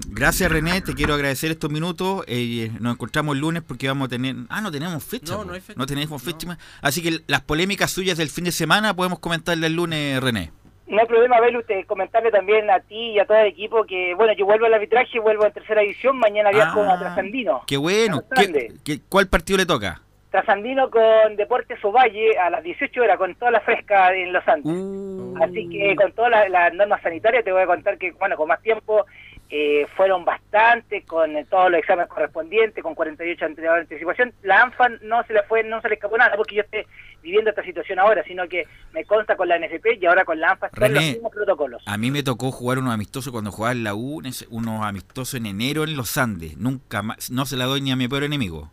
Speaker 8: gracias René, te quiero agradecer estos minutos. eh, nos encontramos el lunes porque vamos a tener... Ah, no tenemos fecha.
Speaker 11: No,
Speaker 8: po.
Speaker 11: no hay fecha.
Speaker 8: No tenemos fecha. Así que las polémicas suyas del fin de semana podemos comentarle el lunes, René.
Speaker 14: No hay problema, Belu, usted comentarle también a ti y a todo el equipo que, bueno, yo vuelvo al arbitraje, vuelvo en tercera edición, mañana viajo a Trasandino.
Speaker 8: Qué bueno. ¿Qué, qué- cuál partido le toca?
Speaker 14: Trasandino con Deportes Ovalle a las 18 horas, con toda la fresca en Los Andes.
Speaker 8: Uh.
Speaker 14: Así que con todas las, las normas sanitarias te voy a contar que, bueno, con más tiempo eh, fueron bastante, con eh, todos los exámenes correspondientes, con 48 ante- de anticipación. La ANFA no se le fue, no se le escapó nada porque yo esté viviendo esta situación ahora, sino que me consta con la NFP y ahora con la ANFA están los mismos protocolos.
Speaker 8: A mí me tocó jugar unos amistosos cuando jugaba en la U, unos amistosos en enero en los Andes. Nunca más, no se la doy ni a mi peor enemigo.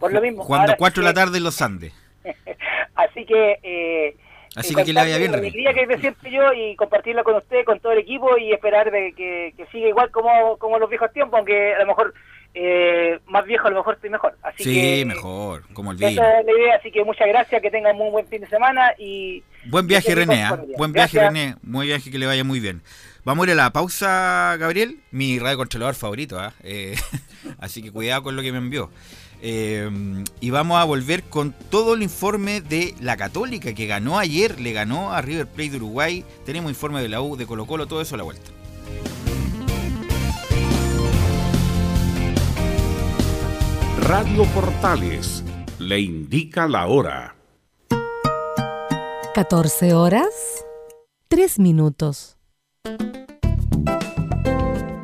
Speaker 14: Por lo mismo. Ahora
Speaker 8: 4 de la tarde en los Andes.
Speaker 14: Así que... Eh,
Speaker 8: Así que que le vaya bien,
Speaker 14: la
Speaker 8: René.
Speaker 14: alegría que siento yo y compartirla con usted, con todo el equipo y esperar de que, que siga igual como, como los viejos tiempos, aunque a lo mejor eh, más viejo a lo mejor estoy mejor. Así
Speaker 8: Sí,
Speaker 14: que
Speaker 8: mejor, como el vino.
Speaker 14: esa es la idea, así que muchas gracias, que tengan muy buen fin de semana y...
Speaker 8: Buen viaje, René. ¿ah? Buen viaje,
Speaker 14: Gracias.
Speaker 8: René. Buen viaje, que le vaya muy bien. Vamos a ir a la pausa, Gabriel. Mi radio controlador favorito. ¿ah? Eh, así que cuidado con lo que me envió. Eh, y vamos a volver con todo el informe de la Católica que ganó ayer, le ganó a River Plate de Uruguay. Tenemos informe de la U, de Colo Colo, todo eso a la vuelta.
Speaker 3: Radio Portales le indica la hora.
Speaker 20: 14 horas, 3 minutos.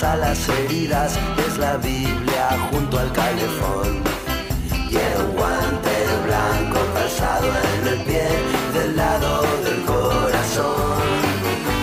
Speaker 21: Las alas heridas. Es la Biblia junto al calefón. Tiene un guante blanco calzado en el pie del lado del corazón.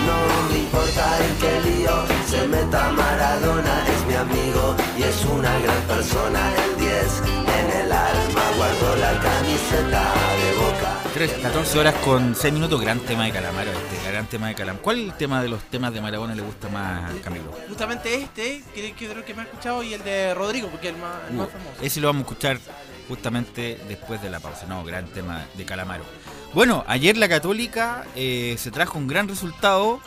Speaker 21: No me importa en qué lío se meta Maradona, es mi amigo y es una gran persona. El 10 en el alma guardo la camiseta de.
Speaker 8: 3, 14 horas con 6 minutos, gran tema de Calamaro este, gran tema de Calam. ¿Cuál tema de los temas de Maradona le gusta más, Camilo?
Speaker 11: Justamente este, que, que creo que me ha escuchado, y el de Rodrigo, porque es el más, el más
Speaker 8: Uh,
Speaker 11: famoso.
Speaker 8: Ese lo vamos a escuchar justamente después de la pausa. No, gran tema de Calamaro. Bueno, ayer la Católica eh, se trajo un gran resultado,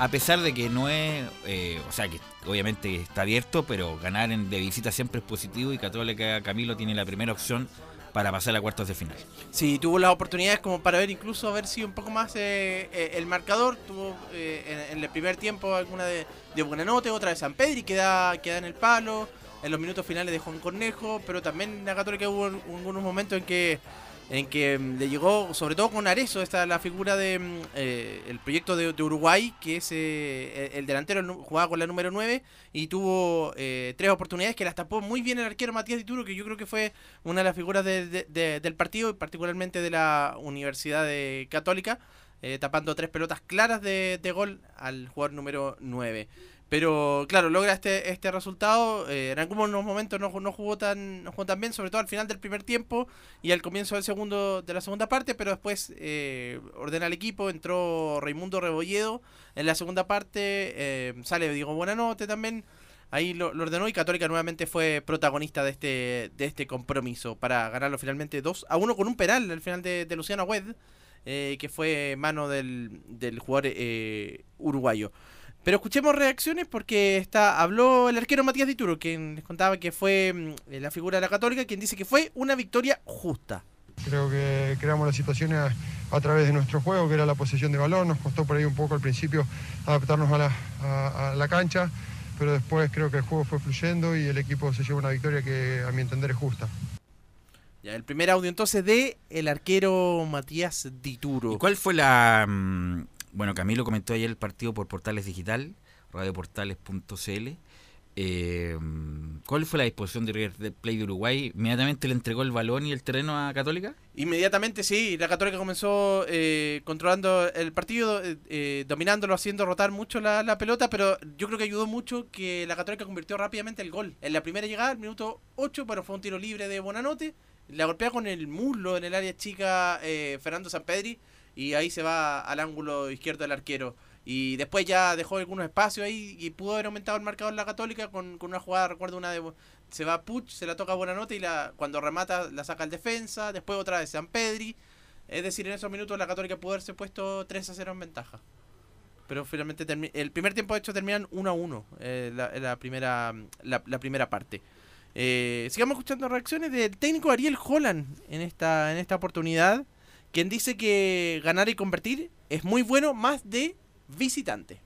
Speaker 8: a pesar de que no es, eh, o sea, que obviamente está abierto, pero ganar en- de visita siempre es positivo y Católica Camilo tiene la primera opción para pasar a cuartos de final.
Speaker 11: Sí, tuvo las oportunidades como para ver incluso haber sido un poco más eh, eh, el marcador. Tuvo eh, en, el primer tiempo alguna de, de Buenanote, otra de San Pedro y queda, queda en el palo. En los minutos finales de Juan Cornejo, pero también en la Católica hubo un- algunos momentos en que en que mm, le llegó, sobre todo con Arezo, esta la figura de mm, eh, el proyecto de, Uruguay, que es eh, el, el delantero jugaba con la número 9 y tuvo eh, tres oportunidades que las tapó muy bien el arquero Matías Dituro, que yo creo que fue una de las figuras de- de- de- del partido y particularmente de la Universidad Católica, eh, tapando tres pelotas claras de, de gol al jugador número 9. Pero claro, logra este, este resultado. eh, en algunos momentos no, no jugó tan no jugó tan bien, sobre todo al final del primer tiempo y al comienzo del segundo de la segunda parte, pero después eh, ordena el equipo, entró Raimundo Rebolledo en la segunda parte, eh, sale Diego Buenanote también, ahí lo, ordenó y Católica nuevamente fue protagonista de este, de este compromiso para ganarlo finalmente 2 a 1 con un penal al final de, de Luciano Wed, eh, que fue mano del, del jugador eh, uruguayo. Pero escuchemos reacciones porque está habló el arquero Matías Dituro, quien les contaba que fue mm, la figura de la Católica, quien dice que fue una victoria justa.
Speaker 22: Creo que creamos las situaciones a, a través de nuestro juego, que era la posesión de balón. Nos costó por ahí un poco al principio adaptarnos a la, a- a la cancha, pero después creo que el juego fue fluyendo y el equipo se llevó una victoria que a mi entender es justa.
Speaker 11: Ya, el primer audio entonces de el arquero Matías Dituro.
Speaker 8: ¿Y cuál fue la... Bueno, Camilo comentó ayer el partido por Portales Digital, radioportales.cl. Eh, ¿Cuál fue la disposición de River Plate de Uruguay? ¿Inmediatamente le entregó el balón y el terreno a Católica?
Speaker 11: Inmediatamente sí, la Católica comenzó eh, controlando el partido, eh, eh, dominándolo, haciendo rotar mucho la, pelota, pero yo creo que ayudó mucho que la Católica convirtió rápidamente el gol. En la primera llegada, minuto 8, bueno, fue un tiro libre de Bonanote, la golpea con el muslo en el área chica eh, Fernando Sampedri y ahí se va al ángulo izquierdo del arquero. Y después ya dejó algunos espacios ahí y pudo haber aumentado el marcador la Católica con, con una jugada, recuerdo una de... Se va Puch, se la toca a Buenanote y la, cuando remata la saca el defensa, después otra vez San Pedri. Es decir, en esos minutos la Católica pudo haberse puesto 3 a 0 en ventaja. Pero finalmente el primer tiempo de hecho terminan 1 a 1 eh, la, la primera, la, la primera parte. Eh, sigamos escuchando reacciones del técnico Ariel Holland en esta, en esta oportunidad, quien dice que ganar y convertir es muy bueno más de visitante.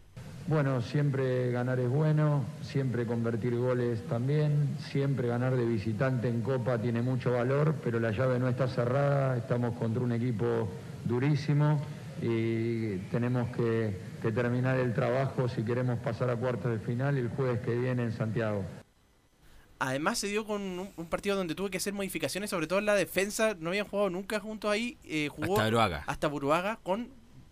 Speaker 23: Bueno, siempre ganar es bueno, siempre convertir goles también, siempre ganar de visitante en Copa tiene mucho valor, pero la llave no está cerrada, estamos contra un equipo durísimo y tenemos que, que terminar el trabajo si queremos pasar a cuartos de final el jueves que viene en Santiago.
Speaker 11: Además se dio con un, un partido donde tuve que hacer modificaciones, sobre todo en la defensa, no habían jugado nunca juntos ahí, eh, jugó
Speaker 8: Hasta Buruaga.
Speaker 11: hasta Buruaga con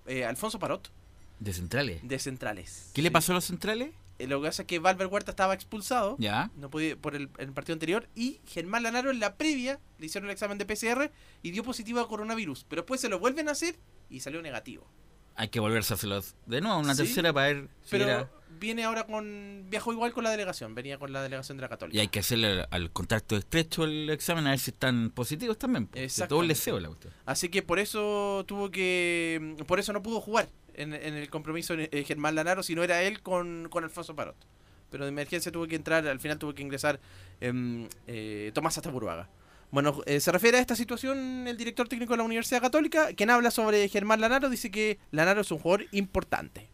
Speaker 11: eh, Alfonso Parot
Speaker 8: ¿De centrales?
Speaker 11: de centrales.
Speaker 8: ¿Qué le pasó a los centrales?
Speaker 11: Eh, lo que pasa es que Valver Huerta estaba expulsado.
Speaker 8: Ya.
Speaker 11: No podía, por el, el partido anterior. Y Germán Lanaro en la previa le hicieron el examen de PCR y dio positivo a coronavirus. Pero después se lo vuelven a hacer y salió negativo.
Speaker 8: Hay que volverse a hacerlo de nuevo, una
Speaker 11: Sí,
Speaker 8: tercera para ver si
Speaker 11: Pero
Speaker 8: era-
Speaker 11: viene ahora con. Viajó igual con la delegación. Venía con la delegación de la Católica.
Speaker 8: Y hay que hacerle al, contacto estrecho el examen a ver si están positivos también. De todo el deseo la cuestión.
Speaker 11: Así que por eso tuvo que. Por eso no pudo jugar en, en el compromiso eh, Germán Lanaro, si no era él con, con Alfonso Parot. Pero de emergencia tuvo que entrar, al final tuvo que ingresar em, eh, Tomás Ataburuaga. Bueno, eh, se refiere a esta situación el director técnico de la Universidad Católica, quien habla sobre Germán Lanaro, dice que Lanaro es un jugador importante.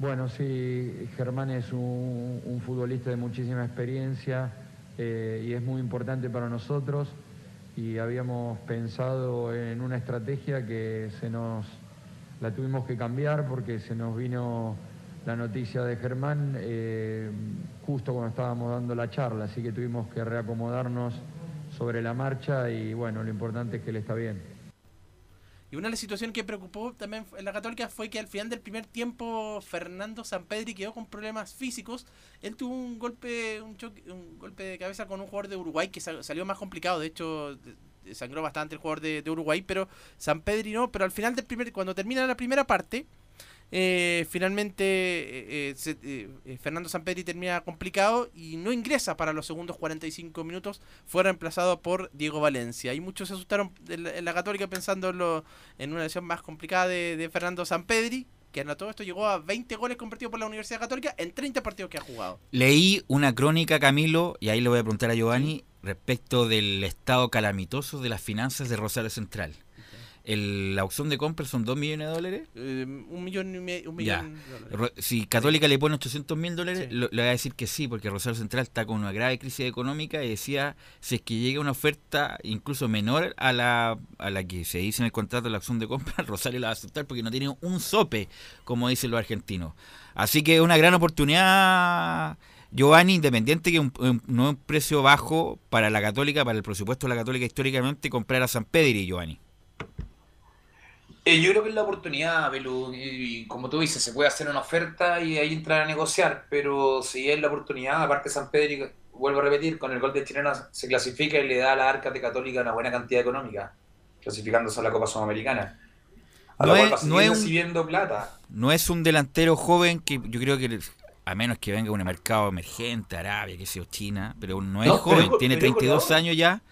Speaker 23: Bueno, sí, Germán es un, futbolista de muchísima experiencia eh, y es muy importante para nosotros y habíamos pensado en una estrategia que se nos la tuvimos que cambiar porque se nos vino la noticia de Germán eh, justo cuando estábamos dando la charla, así que tuvimos que reacomodarnos sobre la marcha y bueno, lo importante es que él está bien.
Speaker 11: Y una de las situaciones que preocupó también en la Católica fue que al final del primer tiempo Fernando Sampedri quedó con problemas físicos. Él tuvo un golpe, un choque, un golpe de cabeza con un jugador de Uruguay que sal- salió más complicado. De hecho, sangró bastante el jugador de, de Uruguay, pero Sampedri no. Pero al final del primer, cuando termina la primera parte, eh, finalmente eh, eh, eh, eh, Fernando Sampedri termina complicado y no ingresa para los segundos 45 minutos. Fue reemplazado por Diego Valencia. Y muchos se asustaron en la, Católica pensando en una lesión más complicada de, de Fernando Sampedri, que a todo esto llegó a 20 goles convertidos por la Universidad Católica en 30 partidos que ha jugado.
Speaker 8: Leí una crónica, Camilo, y ahí le voy a preguntar a Giovanni, respecto del estado calamitoso de las finanzas de Rosario Central. El, la opción de compra son 2 millones de dólares.
Speaker 11: Eh, un millón y medio. Un
Speaker 8: Ya.
Speaker 11: millón de dólares.
Speaker 8: Ro- Si Católica le pone 800 mil dólares, lo- le voy a decir que sí, porque Rosario Central está con una grave crisis económica y decía, si es que llega una oferta incluso menor a la, a la que se dice en el contrato de la opción de compra, Rosario la va a aceptar porque no tiene un sope, como dicen los argentinos. Así que una gran oportunidad, Giovanni, independiente que un, un- no es un precio bajo para la Católica, para el presupuesto de la Católica históricamente, comprar a San Pedri, Giovanni.
Speaker 13: Eh, yo creo que es la oportunidad, Belu, y, y como tú dices, se puede hacer una oferta y ahí entrar a negociar, pero si es la oportunidad, aparte San Pedro, vuelvo a repetir, con el gol de chileno se clasifica y le da a la Arca de Católica una buena cantidad económica, clasificándose a la Copa Sudamericana.
Speaker 8: No es- no es un-
Speaker 13: recibiendo plata.
Speaker 8: No es un delantero joven que yo creo que, a menos que venga un mercado emergente, Arabia, que sea China, pero no es
Speaker 13: No,
Speaker 8: joven,
Speaker 13: pero-
Speaker 8: tiene
Speaker 13: pero
Speaker 8: 32
Speaker 13: goleador.
Speaker 8: años ya.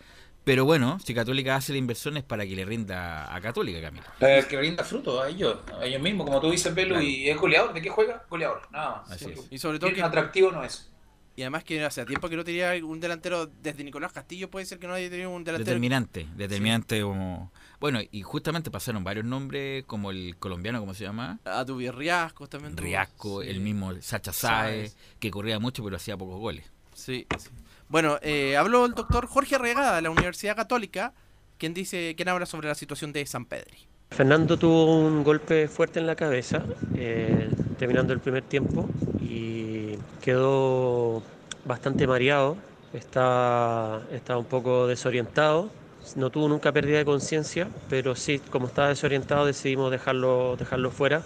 Speaker 8: Pero bueno, si Católica hace la inversión es para que le rinda a Católica, Camilo.
Speaker 13: Eh, que rinda fruto a ellos, a ellos mismos, como tú dices, Belu,
Speaker 8: Claro.
Speaker 13: y es goleador. ¿De qué juega? Goleador, nada más.
Speaker 8: Así es.
Speaker 11: Y sobre todo que-
Speaker 13: atractivo no es.
Speaker 11: Y además que hace tiempo que no tenía un delantero, desde Nicolás Castillo puede ser que no haya tenido un delantero.
Speaker 8: Determinante, determinante como... Bueno, y justamente pasaron varios nombres, como el colombiano, ¿cómo se llama?
Speaker 11: Atubi Riascos también.
Speaker 8: Riasco,
Speaker 11: Sí.
Speaker 8: el mismo Sacha Saez,
Speaker 11: Sáez.
Speaker 8: que corría mucho pero hacía pocos goles.
Speaker 11: Sí, sí. Bueno, eh, habló el doctor Jorge Regada de la Universidad Católica, quien dice, quien habla sobre la situación de San Pedri.
Speaker 24: Fernando tuvo un golpe fuerte en la cabeza eh, terminando el primer tiempo y quedó bastante mareado, está, está un poco desorientado, no tuvo nunca pérdida de conciencia, pero sí, como estaba desorientado decidimos dejarlo, dejarlo fuera,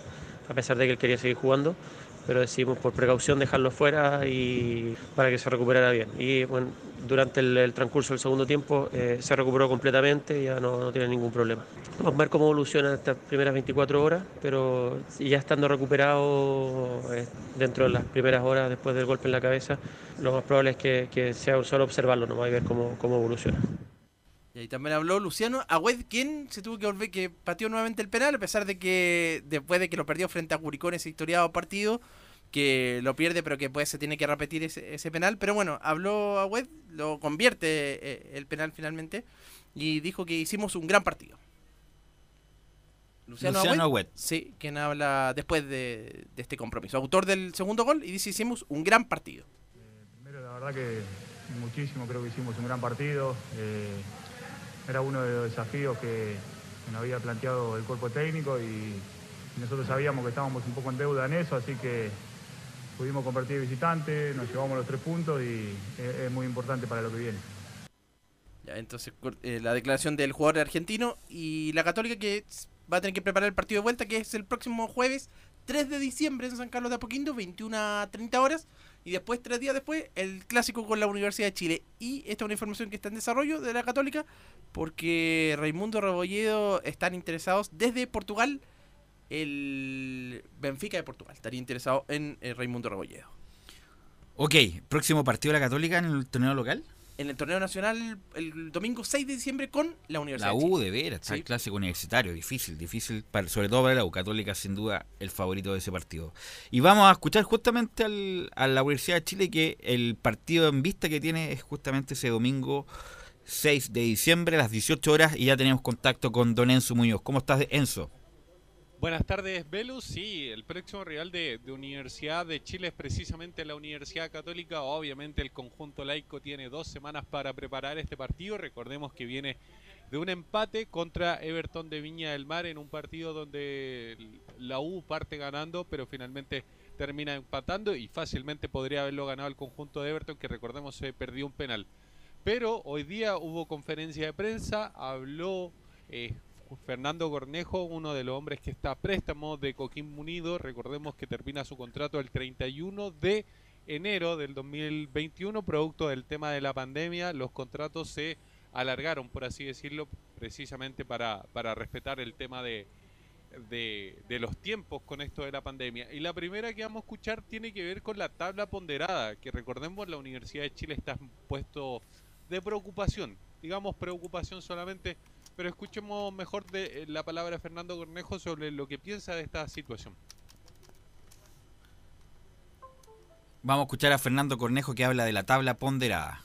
Speaker 24: a pesar de que él quería seguir jugando, pero decidimos por precaución dejarlo fuera y para que se recuperara bien. Y bueno, durante el, transcurso del segundo tiempo eh, se recuperó completamente, ya no, no tiene ningún problema. Vamos a ver cómo evoluciona estas primeras 24 horas, pero ya estando recuperado eh, dentro de las primeras horas después del golpe en la cabeza, lo más probable es que, que sea solo observarlo nomás y ver cómo, cómo evoluciona.
Speaker 11: Y ahí también habló Luciano Agüed, quien se tuvo que volver, que pateó nuevamente el penal, a pesar de que después de que lo perdió frente a Curicó en ese historiado partido, que lo pierde, pero que después se tiene que repetir ese, ese penal. Pero bueno, habló Agüed, lo convierte eh, el penal finalmente, y dijo que hicimos un gran partido. Luciano,
Speaker 8: Luciano
Speaker 11: Agüed,
Speaker 8: Agüed.
Speaker 11: sí, quien habla después de, de este compromiso. Autor del segundo gol, y dice hicimos un gran partido.
Speaker 25: Primero, la verdad que muchísimo, creo que hicimos un gran partido. eh, era uno de los desafíos que, que nos había planteado el cuerpo técnico y nosotros sabíamos que estábamos un poco en deuda en eso, así que pudimos convertir visitante, nos llevamos los tres puntos y es, muy importante para lo que viene.
Speaker 11: Ya, entonces eh, la declaración del jugador argentino y la Católica que va a tener que preparar el partido de vuelta que es el próximo jueves 3 de diciembre en San Carlos de Apoquindo, 21 a 30 horas y después, tres días después, el clásico con la Universidad de Chile. Y esta es una información que está en desarrollo de la Católica porque Raimundo Rebolledo están interesados desde Portugal, el Benfica de Portugal estaría interesado en eh, Raimundo Rebolledo.
Speaker 8: Ok, próximo partido de la Católica en el torneo local.
Speaker 11: En el torneo nacional el domingo 6 de diciembre con la Universidad
Speaker 8: La. U de veras,
Speaker 11: Sí.
Speaker 8: el clásico universitario, difícil, difícil, para, sobre todo para la U Católica, sin duda el favorito de ese partido. Y vamos a escuchar justamente al- a la Universidad de Chile que el partido en vista que tiene es justamente ese domingo 6 de diciembre a las 18 horas y ya tenemos contacto con don Enzo Muñoz. ¿Cómo estás, Enzo?
Speaker 10: Buenas tardes, Velus. Sí, el próximo rival de, de Universidad de Chile es precisamente la Universidad Católica. Obviamente el conjunto laico tiene dos semanas para preparar este partido. Recordemos que viene de un empate contra Everton de Viña del Mar en un partido donde la U parte ganando, pero finalmente termina empatando y fácilmente podría haberlo ganado el conjunto de Everton, que recordemos se perdió un penal. Pero hoy día hubo conferencia de prensa, habló eh, Fernando Cornejo, uno de los hombres que está a préstamo de Coquimbo Unido. Recordemos que termina su contrato el 31 de enero del 2021, producto del tema de la pandemia. Los contratos se alargaron, por así decirlo, precisamente para, para respetar el tema de, de, los tiempos con esto de la pandemia. Y la primera que vamos a escuchar tiene que ver con la tabla ponderada, que recordemos la Universidad de Chile está puesto de preocupación, digamos preocupación solamente, pero escuchemos mejor de eh, la palabra de Fernando Cornejo sobre lo que piensa de esta situación.
Speaker 8: Vamos a escuchar a Fernando Cornejo que habla de la tabla ponderada.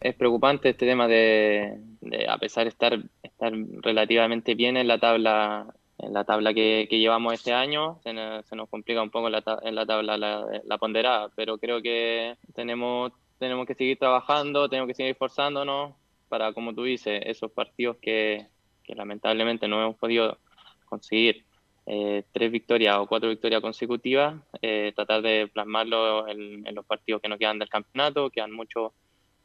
Speaker 26: es preocupante este tema de, de, a pesar de estar, estar relativamente bien en la tabla en la tabla que, que llevamos este año se nos, se nos complica un poco la ta- en la tabla la, la ponderada pero creo que tenemos tenemos que seguir trabajando tenemos que seguir esforzándonos para como tú dices esos partidos que, lamentablemente no hemos podido conseguir eh, tres victorias o cuatro victorias consecutivas eh, tratar de plasmarlo en, en los partidos que nos quedan del campeonato quedan muchos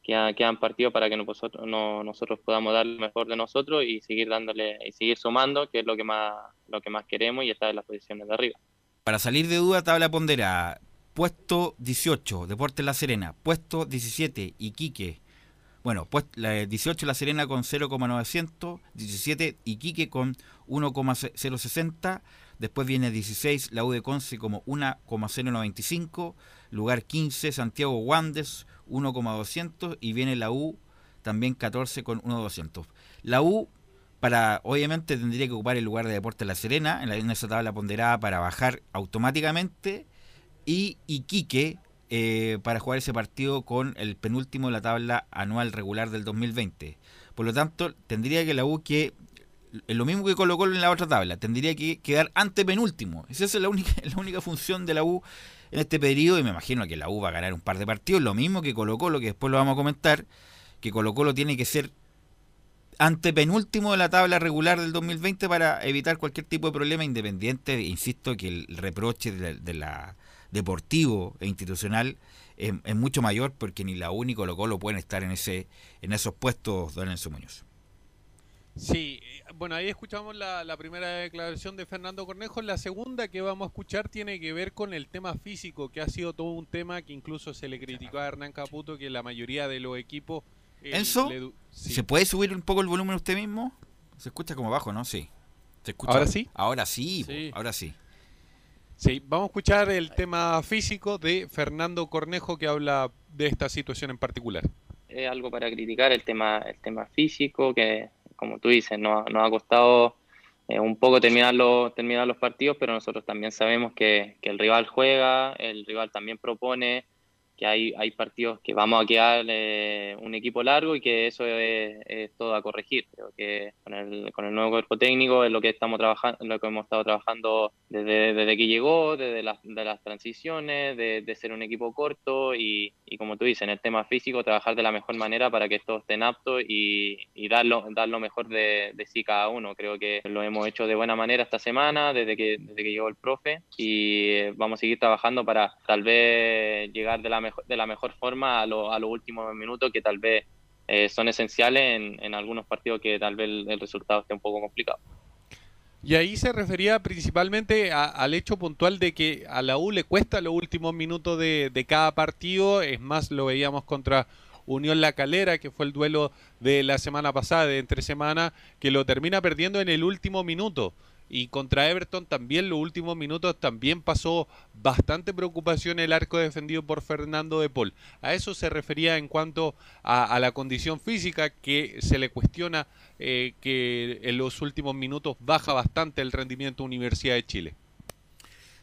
Speaker 26: quedan, quedan partidos para que nosotros, no, nosotros podamos dar lo mejor de nosotros y seguir dándole y seguir sumando, que es lo que más, lo que más queremos y estar en las posiciones de arriba.
Speaker 8: Para salir de duda, tabla ponderada. Puesto 18, Deportes La Serena. Puesto 17, Iquique. Bueno, pues la 18 La Serena con 0,900, 17 Iquique con 1,060, después viene 16 la U de Conce como 1,095, lugar 15 Santiago Wandes 1,200 y viene la U también 14 con 1,200. La U para obviamente tendría que ocupar el lugar de Deportes La Serena en, la, en esa tabla ponderada para bajar automáticamente y Iquique eh, para jugar ese partido con el penúltimo de la tabla anual regular del 2020. Por lo tanto, tendría que la U que lo mismo que colocó en la otra tabla, tendría que quedar antepenúltimo. Esa es la única, la única función de la U en este periodo y me imagino que la U va a ganar un par de partidos, lo mismo que colocó, lo que después lo vamos a comentar, que colocó lo tiene que ser antepenúltimo de la tabla regular del 2020 para evitar cualquier tipo de problema independiente. Insisto que el reproche de la, deportivo e institucional es, mucho mayor porque ni la U ni Colo Colo pueden estar en ese en esos puestos, don Enzo Muñoz.
Speaker 10: Sí, bueno, ahí escuchamos la, primera declaración de Fernando Cornejo. La segunda que vamos a escuchar tiene que ver con el tema físico, que ha sido todo un tema que incluso se le criticó a Hernán Caputo, que la mayoría de los equipos...
Speaker 8: Eh, Enzo, ¿se puede subir un poco el volumen usted mismo? Se escucha como abajo, ¿no? Sí. ¿Se escucha?
Speaker 10: ¿Ahora sí?
Speaker 8: Ahora sí, ahora sí.
Speaker 10: Sí, vamos a escuchar el tema físico de Fernando Cornejo que habla de esta situación en particular.
Speaker 26: Es algo para criticar el tema, el tema físico, que como tú dices, nos, ha costado eh, un poco terminar los, terminar los partidos, pero nosotros también sabemos que, que el rival juega, el rival también propone, que hay, hay partidos que vamos a quedar eh, un equipo largo y que eso es, todo a corregir. Creo que con el, con el nuevo cuerpo técnico es lo que estamos trabajando, lo que hemos estado trabajando desde, desde que llegó, desde las, de las transiciones, de, de, ser un equipo corto y, y, como tú dices, en el tema físico, trabajar de la mejor manera para que todos estén aptos y, y dar, lo, dar lo mejor de, de, sí cada uno. Creo que lo hemos hecho de buena manera esta semana, desde que, desde que llegó el profe y vamos a seguir trabajando para tal vez llegar de la mejor de la mejor forma a, los últimos minutos que tal vez eh, son esenciales en, algunos partidos que tal vez el, resultado esté un poco complicado.
Speaker 10: Y ahí se refería principalmente al hecho puntual de que a la U le cuesta los últimos minutos de, de, cada partido. Es más, lo veíamos contra Unión La Calera, que fue el duelo de la semana pasada, de entre semana, que lo termina perdiendo en el último minuto. Y contra Everton también los últimos minutos también pasó bastante preocupación el arco defendido por Fernando de Paul. A eso se refería en cuanto a, la condición física que se le cuestiona eh, que en los últimos minutos baja bastante el rendimiento Universidad de Chile.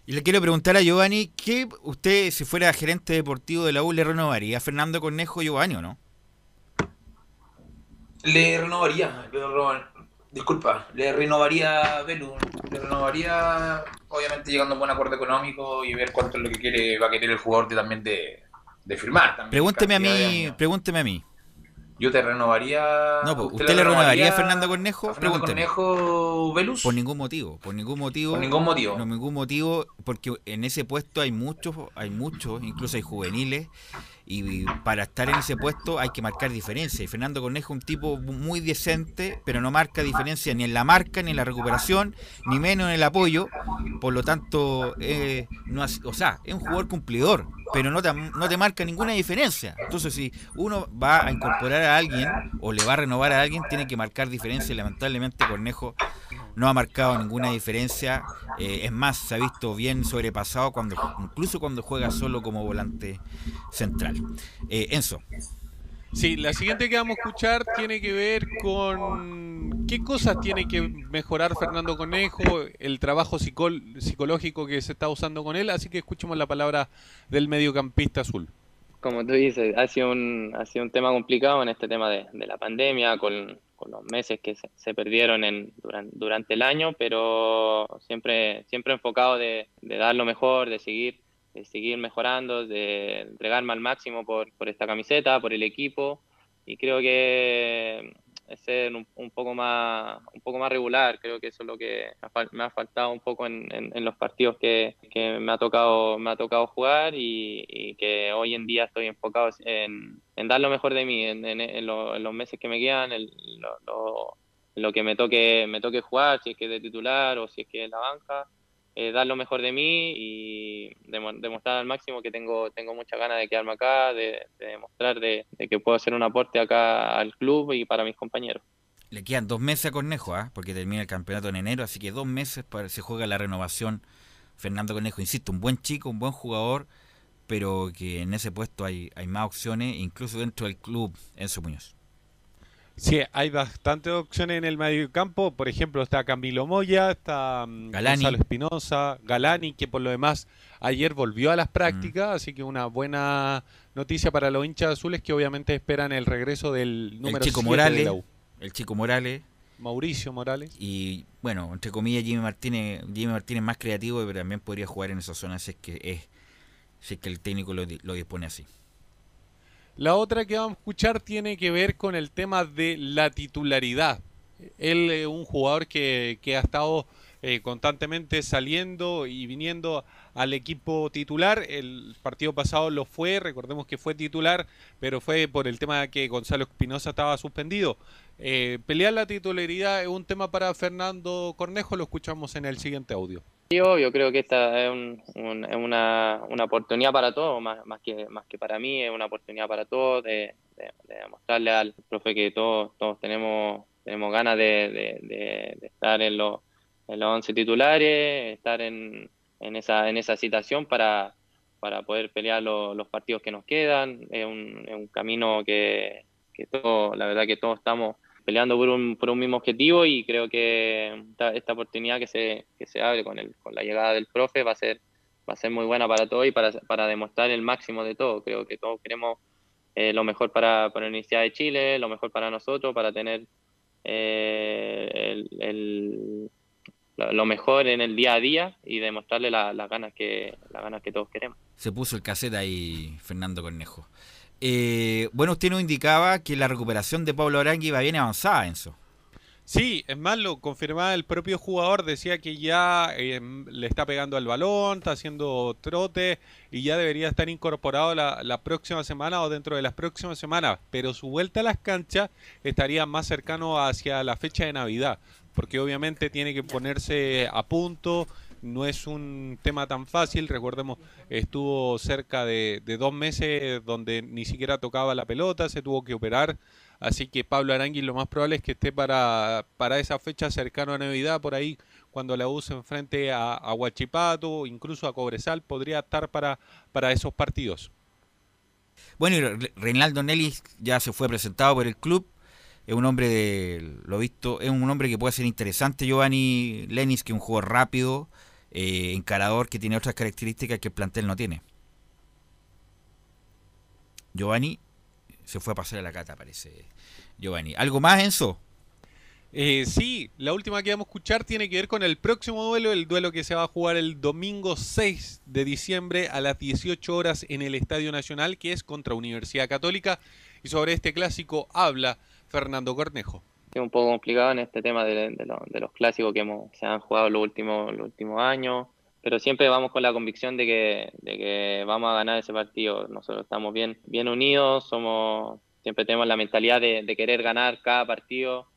Speaker 8: Y le quiero preguntar a Giovanni, ¿qué usted si fuera gerente deportivo de la U le renovaría a Fernando Cornejo Giovanni o no?
Speaker 13: Le renovaría, le renovaría disculpa, le renovaría Velu, le renovaría, obviamente llegando a un buen acuerdo económico y ver cuánto es lo que quiere, va a querer el jugador de, también de, de firmar. También
Speaker 8: pregúnteme a mí, pregúnteme a mí.
Speaker 13: Yo te renovaría.
Speaker 8: No, pues, ¿usted, le renovaría, a Fernando Cornejo?
Speaker 13: A Fernando Cornejo Velus.
Speaker 8: Por ningún motivo, por ningún motivo.
Speaker 13: Por ningún motivo.
Speaker 8: No, ningún motivo, porque en ese puesto hay muchos, hay muchos, incluso hay juveniles y para estar en ese puesto hay que marcar diferencia. Y Fernando Cornejo es un tipo muy decente, pero no marca diferencia ni en la marca, ni en la recuperación, ni menos en el apoyo. Por lo tanto, eh, no o sea, es un jugador cumplidor, pero no te, no te marca ninguna diferencia. Entonces, si uno va a incorporar a alguien o le va a renovar a alguien, tiene que marcar diferencia. Lamentablemente Cornejo no ha marcado ninguna diferencia. Eh, es más, se ha visto bien sobrepasado cuando incluso cuando juega solo como volante central. Eh, Enzo.
Speaker 10: Sí, la siguiente que vamos a escuchar tiene que ver con qué cosas tiene que mejorar Fernando Conejo, el trabajo psicológico que se está usando con él, así que escuchemos la palabra del mediocampista azul.
Speaker 26: Como tú dices, ha sido un, ha sido un tema complicado en este tema de, de la pandemia, con, con los meses que se, perdieron en, durante, el año, pero siempre, siempre enfocado de, dar lo mejor, de seguir, de seguir mejorando, de entregarme al máximo por, por esta camiseta, por el equipo. Y creo que ser un, poco más un poco más regular. Creo que eso es lo que me ha faltado un poco en, en, los partidos que, que, me ha tocado me ha tocado jugar y, que hoy en día estoy enfocado en, en dar lo mejor de mí en, los meses que me quedan lo, lo, que me toque me toque jugar si es que es de titular o si es que es la banca eh, dar lo mejor de mí y demostrar al máximo que tengo, tengo muchas ganas de quedarme acá, de, demostrar de, que puedo hacer un aporte acá al club y para mis compañeros.
Speaker 8: Le quedan dos meses a Cornejo, ¿ah? porque termina el campeonato en enero, así que dos meses para se juega la renovación. Fernando Cornejo, insisto, un buen chico, un buen jugador, pero que en ese puesto hay, hay más opciones, incluso dentro del club, Enzo Muñoz.
Speaker 10: Sí, hay bastantes opciones en el medio campo. Por ejemplo, está Camilo Moya, está mm,
Speaker 8: Galani.
Speaker 10: Gonzalo Espinosa, Galani, que por lo demás ayer volvió a las prácticas, así que una buena noticia para los hinchas azules que obviamente esperan el regreso del número
Speaker 8: el Chico
Speaker 10: 7 de
Speaker 8: Morales.
Speaker 10: la U.
Speaker 8: El Chico Morales.
Speaker 10: Mauricio Morales.
Speaker 8: Y bueno, entre comillas, Jimmy Martínez, Jimmy Martínez más creativo, pero también podría jugar en esa zona si es que es, si es que el técnico lo, lo dispone así.
Speaker 10: La otra que vamos a escuchar tiene que ver con el tema de la titularidad. Él es un jugador que, ha estado eh, constantemente saliendo y viniendo al equipo titular. El partido pasado lo fue, recordemos que fue titular, pero fue por el tema de que Gonzalo Espinosa estaba suspendido. Eh, pelear la titularidad es un tema para Fernando Cornejo, lo escuchamos en el siguiente audio.
Speaker 26: Yo, creo que esta es, un- un- es una, una oportunidad para todos, más, más, que, más que para mí, es una oportunidad para todos de, de, de demostrarle al profe que todos, todos tenemos, tenemos ganas de, de- estar en los, en los 11 titulares, estar en, en, esa, en esa situación para, para poder pelear lo- los partidos que nos quedan. Es un, es un camino que, que todo, la verdad que todos estamos peleando por un, por un mismo objetivo y creo que esta, oportunidad que se, que se abre con, el, con la llegada del profe va a ser, va a ser muy buena para todos y para, para demostrar el máximo de todo. Creo que todos queremos eh, lo mejor para, para la Universidad de Chile, lo mejor para nosotros, para tener eh, el, lo mejor en el día a día y demostrarle la- las ganas que las ganas que todos queremos.
Speaker 8: Se puso el cassette ahí Fernando Cornejo. Eh, bueno, usted nos indicaba que la recuperación de Pablo Arangui va bien avanzada, Enzo.
Speaker 10: Sí, es más, lo confirmaba el propio jugador, decía que ya eh, le está pegando al balón, está haciendo trote y ya debería estar incorporado la próxima semana o dentro de las próximas semanas, pero su vuelta a las canchas estaría más cercano hacia la fecha de Navidad, porque obviamente tiene que ponerse a punto, no es un tema tan fácil, recordemos, estuvo cerca de, dos meses donde ni siquiera tocaba la pelota, se tuvo que operar, así que Pablo Arangui lo más probable es que esté para, para esa fecha cercano a Navidad, por ahí cuando la use enfrente a, a Huachipato, incluso a Cobresal, podría estar para, para esos partidos.
Speaker 8: Bueno, y Re- Reinaldo Nellis ya se fue presentado por el club. Es un hombre de lo visto, es un hombre que puede ser interesante, Giovanni Lenis, que es un jugador rápido, eh, encarador, que tiene otras características que el plantel no tiene. Giovanni se fue a pasar a la cata, parece. Giovanni. ¿Algo más, Enzo?
Speaker 10: Eh, sí, la última que vamos a escuchar tiene que ver con el próximo duelo, el duelo que se va a jugar el domingo 6 de diciembre a las 18 horas en el Estadio Nacional, que es contra Universidad Católica. Y sobre este clásico habla Fernando Cornejo.
Speaker 26: Es un poco complicado en este tema de, de de los clásicos que hemos, se han jugado los últimos, los últimos años, pero siempre vamos con la convicción de que, de que vamos a ganar ese partido. Nosotros estamos bien, bien unidos, somos, siempre tenemos la mentalidad de, querer ganar cada partido.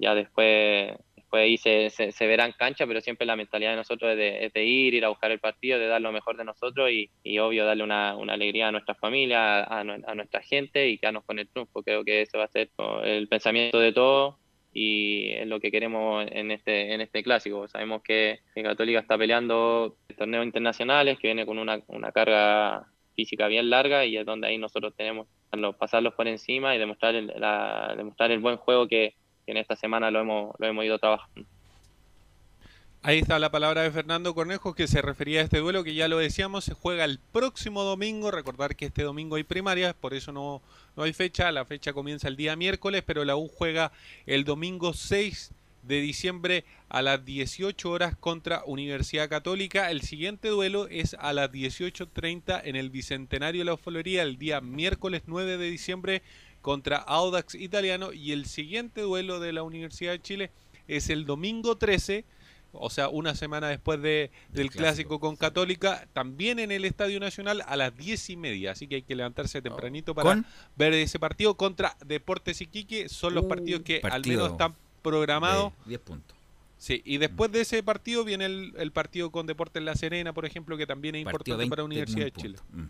Speaker 26: Ya después, después ahí se, se, se verá en cancha, pero siempre la mentalidad de nosotros es de, es de ir, ir a buscar el partido, de dar lo mejor de nosotros y, obvio darle una, alegría a nuestra familia, a, nue- a nuestra gente y quedarnos con el triunfo. Creo que ese va a ser el pensamiento de todos y es lo que queremos en este, en este clásico. Sabemos que, Católica está peleando torneos internacionales, que viene con una, una carga física bien larga y es donde ahí nosotros tenemos pasarlos por encima y demostrar el, la- demostrar el buen juego que, en esta semana lo hemos, lo hemos ido trabajando.
Speaker 10: Ahí está la palabra de Fernando Cornejo que se refería a este duelo que ya lo decíamos, se juega el próximo domingo, recordar que este domingo hay primarias, por eso no, no hay fecha, la fecha comienza el día miércoles, pero la U juega el domingo 6 de diciembre a las 18 horas contra Universidad Católica. El siguiente duelo es a las 18.30 en el Bicentenario de la Folería el día miércoles 9 de diciembre contra Audax Italiano y el siguiente duelo de la Universidad de Chile es el domingo 13 o sea, una semana después de, del clásico. con Católica, también en el Estadio Nacional a las diez y media. Así que hay que levantarse tempranito para
Speaker 8: ¿Con?
Speaker 10: ver ese partido contra Deportes Iquique. Son los
Speaker 8: Uh,
Speaker 10: partidos que al
Speaker 8: partido
Speaker 10: menos están programados.
Speaker 8: de 10 puntos.
Speaker 10: Sí, y después de ese partido viene el, el partido con Deportes La Serena, por ejemplo, que también es
Speaker 8: Partido
Speaker 10: importante para
Speaker 8: 20
Speaker 10: Universidad de Chile.
Speaker 8: Mm.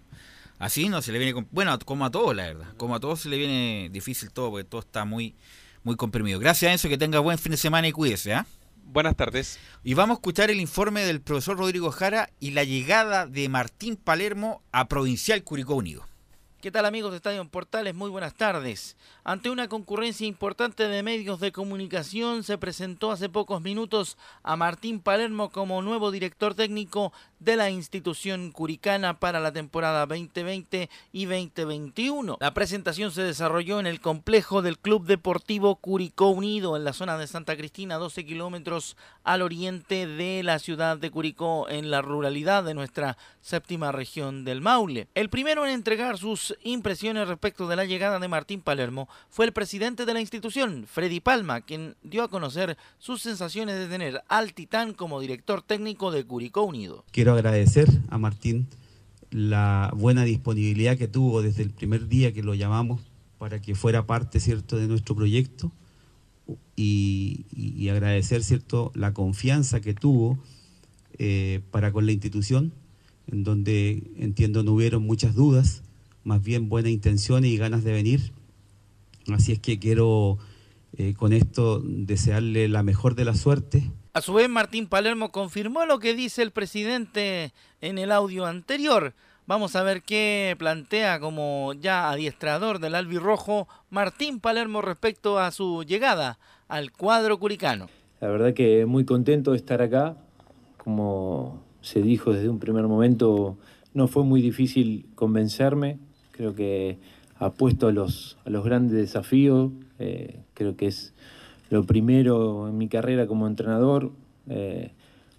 Speaker 8: Así no se le viene. Bueno, como a todos, la verdad. Como a todos se le viene difícil todo porque todo está muy, muy comprimido. Gracias, Enzo. Que tenga buen fin de semana y cuídese. ¿ah?
Speaker 10: Buenas tardes.
Speaker 8: Y vamos a escuchar el informe del profesor Rodrigo Jara y la llegada de Martín Palermo a Provincial Curicó Unido.
Speaker 27: ¿Qué tal amigos de Estadio Portales? Muy buenas tardes. Ante una concurrencia importante de medios de comunicación, se presentó hace pocos minutos a Martín Palermo como nuevo director técnico de la institución curicana para la temporada 2020 y 2021. La presentación se desarrolló en el complejo del Club Deportivo Curicó Unido en la zona de Santa Cristina, 12 kilómetros al oriente de la ciudad de Curicó, en la ruralidad de nuestra séptima región del Maule. El primero en entregar sus impresiones respecto de la llegada de Martín Palermo fue el presidente de la institución, Freddy Palma, quien dio a conocer sus sensaciones de tener al Titán como director técnico de Curicó Unido.
Speaker 28: Quiero agradecer a Martín la buena disponibilidad que tuvo desde el primer día que lo llamamos para que fuera parte cierto de nuestro proyecto y, agradecer cierto la confianza que tuvo eh, para con la institución en donde entiendo no hubieron muchas dudas más bien buenas intenciones y ganas de venir así es que quiero eh, con esto desearle la mejor de la suerte
Speaker 27: a su vez, Martín Palermo confirmó lo que dice el presidente en el audio anterior. Vamos a ver qué plantea como ya adiestrador del albirrojo Martín Palermo respecto a su llegada al cuadro curicano.
Speaker 23: La verdad que muy contento de estar acá. Como se dijo desde un primer momento, no fue muy difícil convencerme. Creo que apuesto a los, a los grandes desafíos. Eh, creo que es lo primero en mi carrera como entrenador, eh,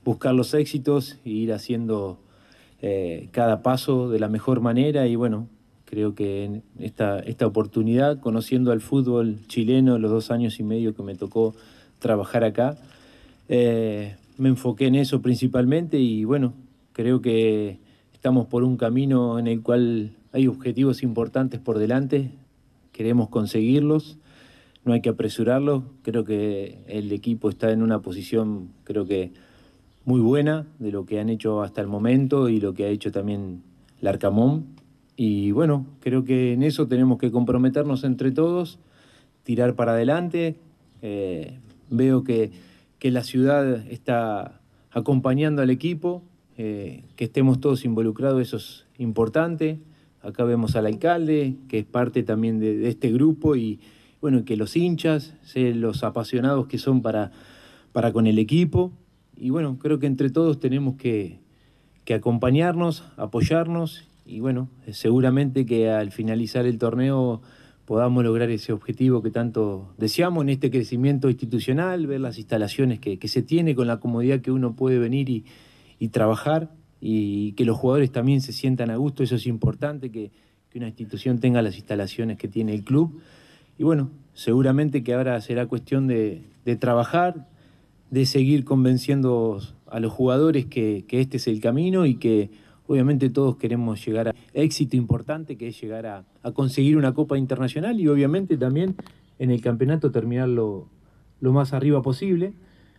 Speaker 23: buscar los éxitos e ir haciendo eh, cada paso de la mejor manera y bueno, creo que en esta, esta oportunidad, conociendo al fútbol chileno los dos años y medio que me tocó trabajar acá, me enfoqué en eso principalmente y bueno, creo que estamos por un camino en el cual hay objetivos importantes por delante, queremos conseguirlos no hay que apresurarlo. Creo que el equipo está en una posición, creo que muy buena de lo que han hecho hasta el momento y lo que ha hecho también Larcamón. Y bueno, creo que en eso tenemos que comprometernos entre todos, tirar para adelante. Eh, veo que, que, la ciudad está acompañando al equipo, eh, que estemos todos involucrados, eso es importante. Acá vemos al alcalde, que es parte también de, de este grupo y, bueno, que los hinchas, los apasionados que son para, para con el equipo. Y bueno, creo que entre todos tenemos que, que acompañarnos, apoyarnos y bueno, seguramente que al finalizar el torneo podamos lograr ese objetivo que tanto deseamos en este crecimiento institucional, ver las instalaciones que, que se tiene con la comodidad que uno puede venir y, y, trabajar y que los jugadores también se sientan a gusto, eso es importante, que, que una institución tenga las instalaciones que tiene el club. Y bueno, seguramente que ahora será cuestión de, trabajar, de seguir convenciendo a los jugadores que, este es el camino y que obviamente todos queremos llegar a éxito importante, que es llegar a, conseguir una Copa Internacional y obviamente también en el campeonato terminarlo lo más arriba posible.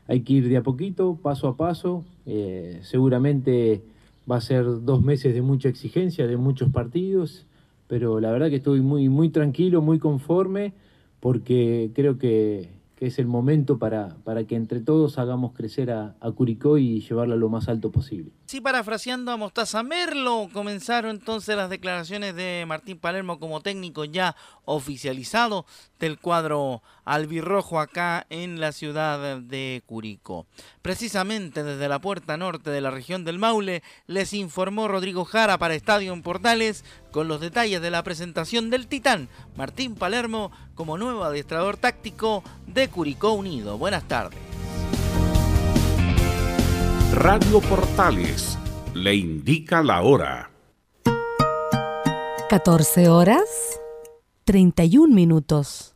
Speaker 23: Hay que ir de a poquito, paso a paso. Eh, seguramente va a ser dos meses de mucha exigencia, de muchos partidos pero la verdad que estoy muy, muy tranquilo, muy conforme, porque creo que, que es el momento para, para que entre todos hagamos crecer a, Curicó y llevarlo a lo más alto posible.
Speaker 27: Sí, parafraseando a Mostaza Merlo, comenzaron entonces las declaraciones de Martín Palermo como técnico ya oficializado del cuadro albirrojo acá en la ciudad de Curicó. Precisamente desde la puerta norte de la región del Maule les informó Rodrigo Jara para Estadio en Portales con los detalles de la presentación del Titán Martín Palermo como nuevo adiestrador táctico de Curicó Unido. Buenas tardes.
Speaker 3: Radio Portales le indica la hora.
Speaker 20: 14 horas 31 minutos.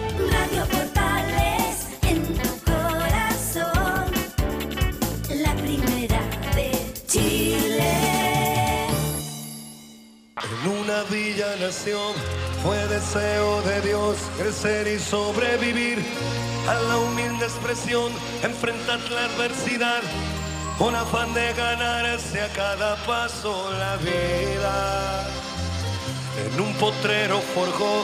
Speaker 29: Una villa nación fue deseo de Dios crecer y sobrevivir a la humilde expresión, enfrentar la adversidad, con afán de ganarse a cada paso la vida. En un potrero forjó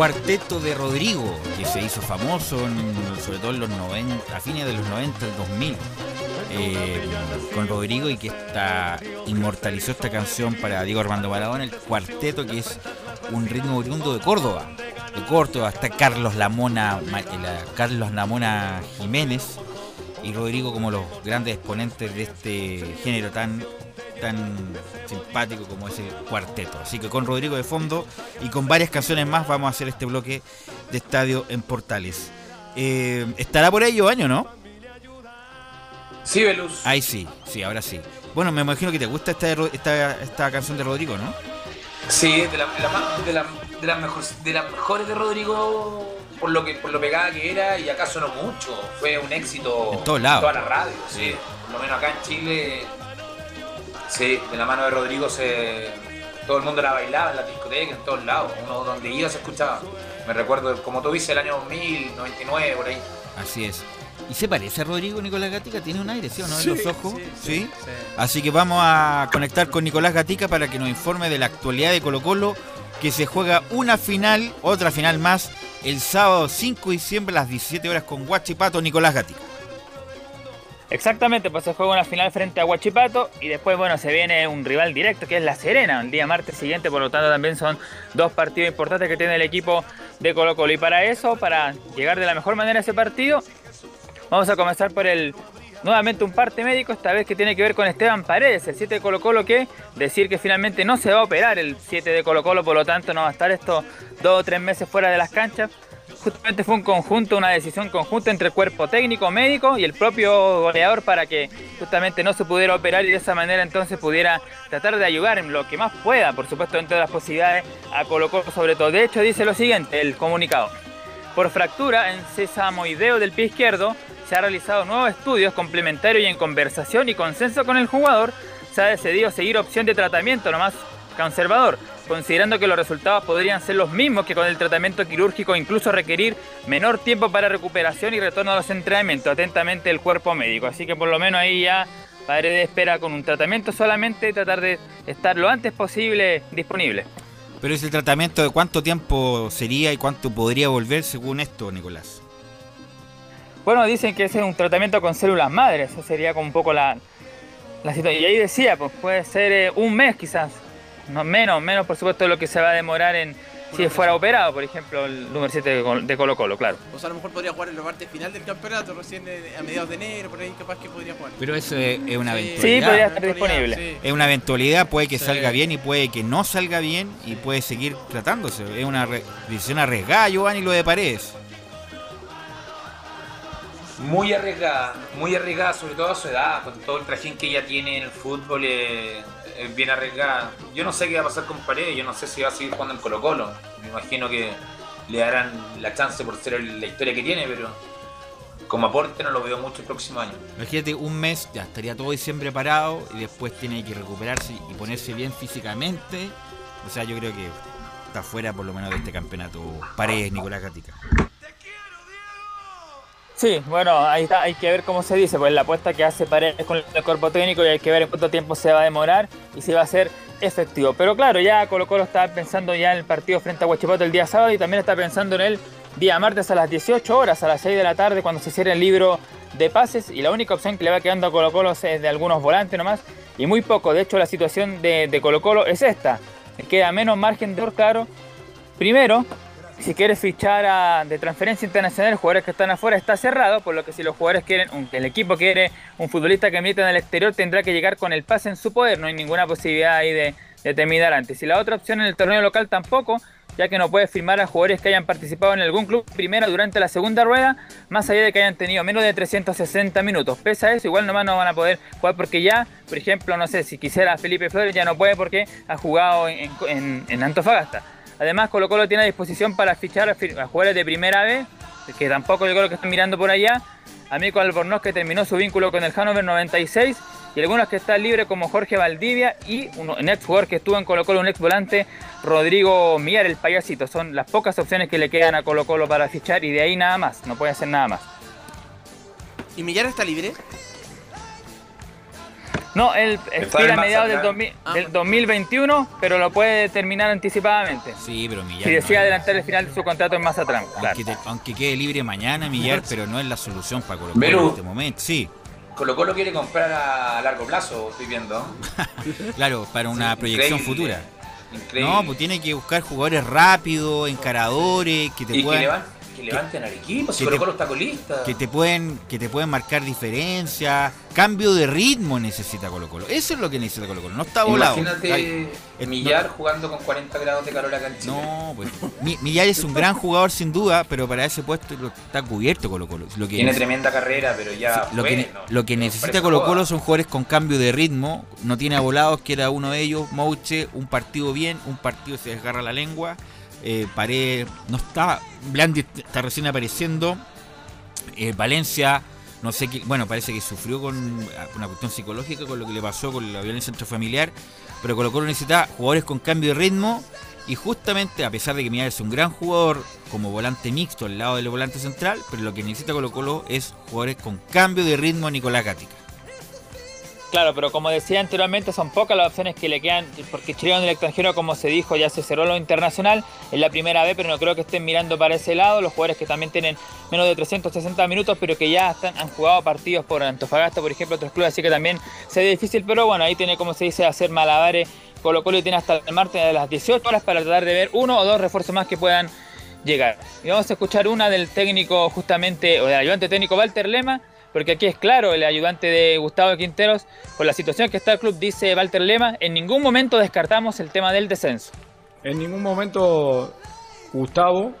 Speaker 8: Cuarteto de Rodrigo, que se hizo famoso en- sobre todo en los 90, a fines de los 90, el 2000, eh, con Rodrigo y que esta, inmortalizó esta canción para Diego Armando Maradona, el cuarteto que es un ritmo oriundo de Córdoba. De Córdoba está Carlos Lamona, eh, la- Carlos Lamona Jiménez y Rodrigo como los grandes exponentes de este género tan tan simpático como es el cuarteto. Así que con Rodrigo de fondo y con varias canciones más vamos a hacer este bloque de estadio en Portales. Eh, estará por ahí año, ¿no?
Speaker 13: Sí, Velus.
Speaker 8: Ahí sí, sí, ahora sí. Bueno, me imagino que te gusta esta, esta, esta canción de Rodrigo, ¿no?
Speaker 13: Sí, de, la- de la más- de la- de las mejores, de las mejores de Rodrigo por lo que por lo pegada que era y acá sonó mucho. Fue un éxito
Speaker 8: En todos lados.
Speaker 13: toda la radio, sí. Por lo menos acá en Chile, sí, de la mano de Rodrigo se todo el mundo la bailaba en la discoteca, en todos lados. Uno donde iba se escuchaba. Me recuerdo, como tú dices, el año 2000, 99, por ahí.
Speaker 8: Así es. ¿Y se parece a Rodrigo Nicolás Gatica? ¿Tiene un aire, sí o no?
Speaker 13: Sí,
Speaker 8: en los ojos.
Speaker 13: sí,
Speaker 8: Sí,
Speaker 13: sí, sí.
Speaker 8: Así que vamos a conectar con Nicolás Gatica para que nos informe de la actualidad de Colo Colo, que se juega una final, otra final más, el sábado 5 de diciembre a las 17 horas con Guachipato, Nicolás Gatica.
Speaker 9: Exactamente, pues se juega una final frente a Huachipato y después, bueno, se viene un rival directo que es La Serena, el día martes siguiente, por lo tanto también son dos partidos importantes que tiene el equipo de Colo Colo. Y para eso, para llegar de la mejor manera a ese partido, vamos a comenzar por el nuevamente un parte médico, esta vez que tiene que ver con Esteban Paredes, el 7 de Colo Colo, que decir que finalmente no se va a operar el 7 de Colo Colo, por lo tanto no va a estar estos dos o tres meses fuera de las canchas. Justamente fue un conjunto, una decisión conjunta entre el cuerpo técnico, médico y el propio goleador para que justamente no se pudiera operar y de esa manera entonces pudiera tratar de ayudar en lo que más pueda, por supuesto dentro de las posibilidades a Colo sobre todo. De hecho dice lo siguiente, el comunicado. Por fractura en sesamoideo del pie izquierdo, se ha realizado nuevos estudios complementarios y en conversación y consenso con el jugador, se ha decidido seguir opción de tratamiento lo más conservador, considerando que los resultados podrían ser los mismos que con el tratamiento quirúrgico, incluso requerir menor tiempo para recuperación y retorno a los entrenamientos. Atentamente el cuerpo médico. Así que por lo menos ahí ya padre de espera con un tratamiento solamente tratar de estar lo antes posible disponible.
Speaker 8: Pero ese tratamiento de cuánto tiempo sería y cuánto podría volver según esto, Nicolás.
Speaker 9: Bueno, dicen que ese es un tratamiento con células madres, eso sería como un poco la, la situación. Y ahí decía, pues puede ser eh, un mes quizás, no, menos, menos por supuesto de lo que se va a demorar en si fuera operado, por ejemplo, el número 7 de Col- de Colo Colo, claro.
Speaker 11: O sea, a lo mejor podría jugar en la parte final del campeonato, recién eh, a mediados de enero, por ahí capaz que podría jugar.
Speaker 8: Pero eso es, es una
Speaker 11: Sí.
Speaker 8: eventualidad.
Speaker 9: Sí, podría estar disponible.
Speaker 11: Sí.
Speaker 8: Es una eventualidad, puede que
Speaker 11: Sí.
Speaker 8: salga bien y puede que no salga bien y puede seguir tratándose. Es una decisión arriesgada, Giovanni, lo de Paredes.
Speaker 13: Muy arriesgada, muy arriesgada, sobre todo a su edad, con todo el trajín que ella tiene en el fútbol, eh, es bien arriesgada. Yo no sé qué va a pasar con Paredes, yo no sé si va a seguir jugando en Colo Colo. Me imagino que le darán la chance por ser la historia que tiene, pero como aporte no lo veo mucho el próximo año.
Speaker 8: Imagínate, un mes ya estaría todo diciembre parado y después tiene que recuperarse y ponerse bien físicamente. O sea, yo creo que está fuera por lo menos de este campeonato. Paredes, Nicolás Gatica.
Speaker 9: Sí, bueno, ahí está, hay que ver cómo se dice, pues la apuesta que hace Paredes con el cuerpo técnico y hay que ver en cuánto tiempo se va a demorar y si va a ser efectivo. Pero claro, ya Colo Colo está pensando ya en el partido frente a Huachipato el día sábado y también está pensando en el día martes a las 18 horas, a las 6 de la tarde, cuando se cierre el libro de pases y la única opción que le va quedando a Colo Colo es de algunos volantes nomás y muy poco. De hecho, la situación de, de Colo Colo es esta. Queda menos margen de error. Primero, si quieres fichar a- de transferencia internacional, jugadores que están afuera está cerrado, por lo que si los jugadores quieren, el equipo quiere un futbolista que milita en el exterior, tendrá que llegar con el pase en su poder, no hay ninguna posibilidad ahí de, de terminar antes. Y la otra opción en el torneo local tampoco, ya que no puede firmar a jugadores que hayan participado en algún club primera durante la segunda rueda, más allá de que hayan tenido menos de 360 minutos. Pese a eso, igual nomás no van a poder jugar porque ya, por ejemplo, no sé, si quisiera Felipe Flores ya no puede porque ha jugado en Antofagasta. Además, Colo Colo tiene a disposición para fichar a, jugadores de primera vez, que tampoco yo creo que están mirando por allá. A Albornoz, que terminó su vínculo con el Hannover 96, y algunos que están libres como Jorge Valdivia y un, ex jugador que estuvo en Colo Colo, un ex volante, Rodrigo Mier, el payasito. Son las pocas opciones que le quedan a Colo Colo para fichar y de ahí nada más, no puede hacer nada más.
Speaker 11: ¿Y Millar está libre?
Speaker 9: No, él expira a mediados del. 2000 del 2021, pero lo puede terminar anticipadamente.
Speaker 8: Sí, pero Millar.
Speaker 9: Si
Speaker 8: no
Speaker 9: decide
Speaker 8: es-
Speaker 9: adelantar el final de su contrato en Mazatlán. Claro.
Speaker 8: aunque, te- aunque quede libre mañana, Millar, pero no es la solución para Colo Colo en este momento. Sí,
Speaker 13: Colo Colo quiere comprar a largo plazo, estoy viendo.
Speaker 8: claro, para una proyección
Speaker 13: increíble.
Speaker 8: futura.
Speaker 13: Increíble.
Speaker 8: No, pues tiene que buscar jugadores rápidos, encaradores, que te
Speaker 13: y que,
Speaker 8: puedan.
Speaker 13: levan- que levanten al equipo, si Colo Colo está colista.
Speaker 8: que te pueden que te pueden marcar diferencia. Cambio de ritmo necesita Colo Colo. Eso es lo que necesita Colo Colo. No está volado.
Speaker 13: Imagínate
Speaker 8: Ay,
Speaker 13: Millar
Speaker 8: no-
Speaker 13: jugando con 40 grados de calor acá en Chile.
Speaker 8: no, pues Mi- Millar es un gran jugador sin duda pero para ese puesto lo- está cubierto Colo Colo. Lo que
Speaker 13: Tiene tremenda carrera, pero ya
Speaker 8: lo
Speaker 13: fue,
Speaker 8: que, lo que necesita Colo. Colo son jugadores con cambio de ritmo. No tiene a volados que era uno de ellos. Mouche un partido bien un partido se desgarra la lengua eh, no está Blandi está recién apareciendo eh, Valencia, no sé qué, bueno, parece que sufrió con una cuestión psicológica con lo que le pasó con la violencia intrafamiliar, pero Colo Colo necesita jugadores con cambio de ritmo y justamente, a pesar de que Millar es un gran jugador como volante mixto al lado del volante central, pero lo que necesita Colo Colo es jugadores con cambio de ritmo Nicolás Gatica.
Speaker 9: Claro, pero como decía anteriormente, son pocas las opciones que le quedan, porque Chile en el extranjero, como se dijo, ya se cerró lo internacional, es la primera vez, pero no creo que estén mirando para ese lado. Los jugadores que también tienen menos de 360 minutos, pero que ya han jugado partidos por Antofagasta, por ejemplo, otros clubes, así que también se ve difícil, pero bueno, ahí tiene, como se dice, hacer malabares. Colo Colo tiene hasta el martes a las 18 horas para tratar de ver uno o dos refuerzos más que puedan llegar. Y vamos a escuchar una del técnico, justamente, o del ayudante técnico Walter Lema, porque aquí es claro, el ayudante de Gustavo Quinteros, por la situación que está el club, dice Walter Lema, en ningún momento descartamos el tema del descenso.
Speaker 30: En ningún momento Gustavo,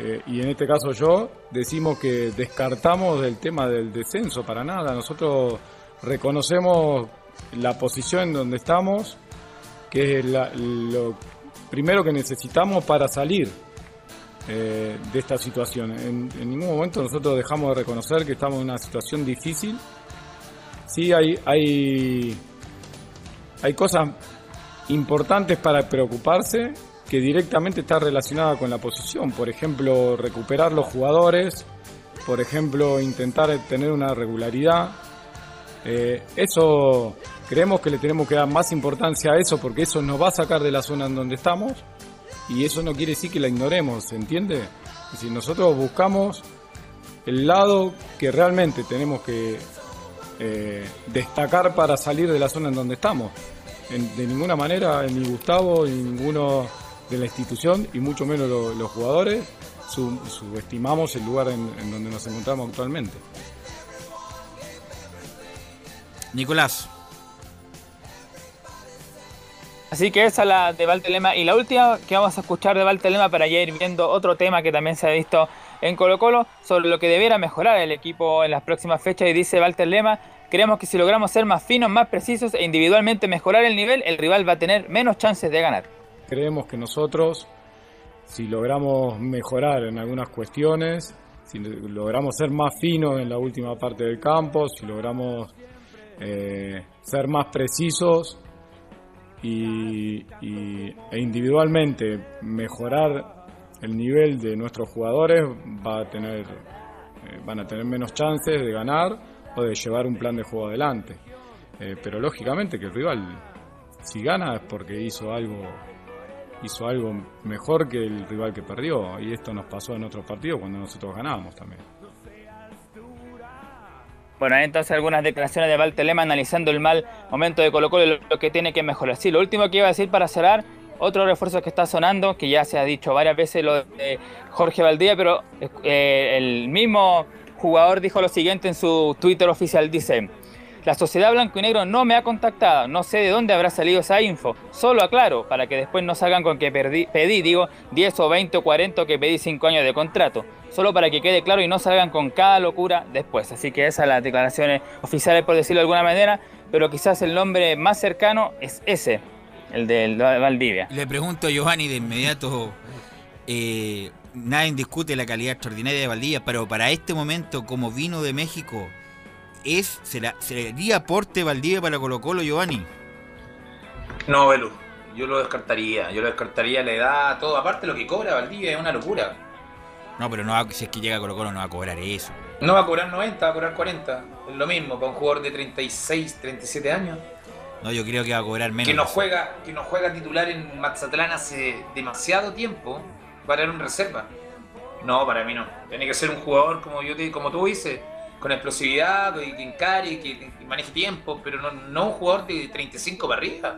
Speaker 30: eh, y en este caso yo, decimos que descartamos del tema del descenso, para nada. Nosotros reconocemos la posición en donde estamos, que es lo primero que necesitamos para salir. Eh, de esta situación. En, en ningún momento nosotros dejamos de reconocer que estamos en una situación difícil. Sí hay, hay, hay cosas importantes para preocuparse que directamente está relacionada con la posición. Por ejemplo, recuperar los jugadores, por ejemplo, intentar tener una regularidad. Eh, eso creemos que le tenemos que dar más importancia a eso porque eso nos va a sacar de la zona en donde estamos y eso no quiere decir que la ignoremos, ¿se entiende? Es decir, nosotros buscamos el lado que realmente tenemos que eh, destacar para salir de la zona en donde estamos. De ninguna manera, ni Gustavo, ni ninguno de la institución, y mucho menos lo- los jugadores, su- subestimamos el lugar en donde nos encontramos actualmente.
Speaker 8: Nicolás.
Speaker 9: Así que esa es la de Valtelema. Y la última que vamos a escuchar de Valtelema para ya ir viendo otro tema que también se ha visto en Colo Colo sobre lo que debiera mejorar el equipo en las próximas fechas. Y dice Valtelema, creemos que si logramos ser más finos, más precisos e individualmente mejorar el nivel, el rival va a tener menos chances de ganar.
Speaker 30: Creemos que nosotros, si logramos mejorar en algunas cuestiones, si logramos ser más finos en la última parte del campo, si logramos eh, ser más precisos y, y- e individualmente mejorar el nivel de nuestros jugadores, va a tener, eh, van a tener menos chances de ganar o de llevar un plan de juego adelante. Eh, pero lógicamente que el rival, si gana, es porque hizo algo hizo algo mejor que el rival que perdió y esto nos pasó en otros partidos cuando nosotros ganábamos también.
Speaker 9: Bueno, entonces algunas declaraciones de Valtelema analizando el mal momento de Colo Colo y lo, lo que tiene que mejorar. Sí, lo último que iba a decir para cerrar, otro refuerzo que está sonando, que ya se ha dicho varias veces lo de Jorge Valdía, pero eh, el mismo jugador dijo lo siguiente en su Twitter oficial, dice... La sociedad blanco y negro no me ha contactado, no sé de dónde habrá salido esa info. Solo aclaro, para que después no salgan con que pedí, digo, 10 o 20 o 40 o que pedí 5 años de contrato. Solo para que quede claro y no salgan con cada locura después. Así que esas son las declaraciones oficiales, por decirlo de alguna manera, pero quizás el nombre más cercano es ese, el de Valdivia.
Speaker 8: Le pregunto a Giovanni de inmediato. eh, nadie discute la calidad extraordinaria de Valdivia, pero para este momento, como vino de México, es será, ¿sería aporte Valdivia para Colo Colo, Giovanni?
Speaker 13: No, Belu, yo lo descartaría. Yo lo descartaría la edad, todo. Aparte, lo que cobra Valdivia es una locura.
Speaker 8: No, pero no va- si es que llega a Colo Colo no va a cobrar eso.
Speaker 13: No va a cobrar 90, va a cobrar 40. Es lo mismo para un jugador de 36, 37 años.
Speaker 8: No, yo creo que va a cobrar menos.
Speaker 13: Que no juega, que no juega titular en Mazatlán hace demasiado tiempo para ir en reserva. No, para mí no. Tiene que ser un jugador como yo te, como tú dices, con explosividad, que, que encare, que, que maneje tiempo, pero no, no un jugador de 35 para arriba.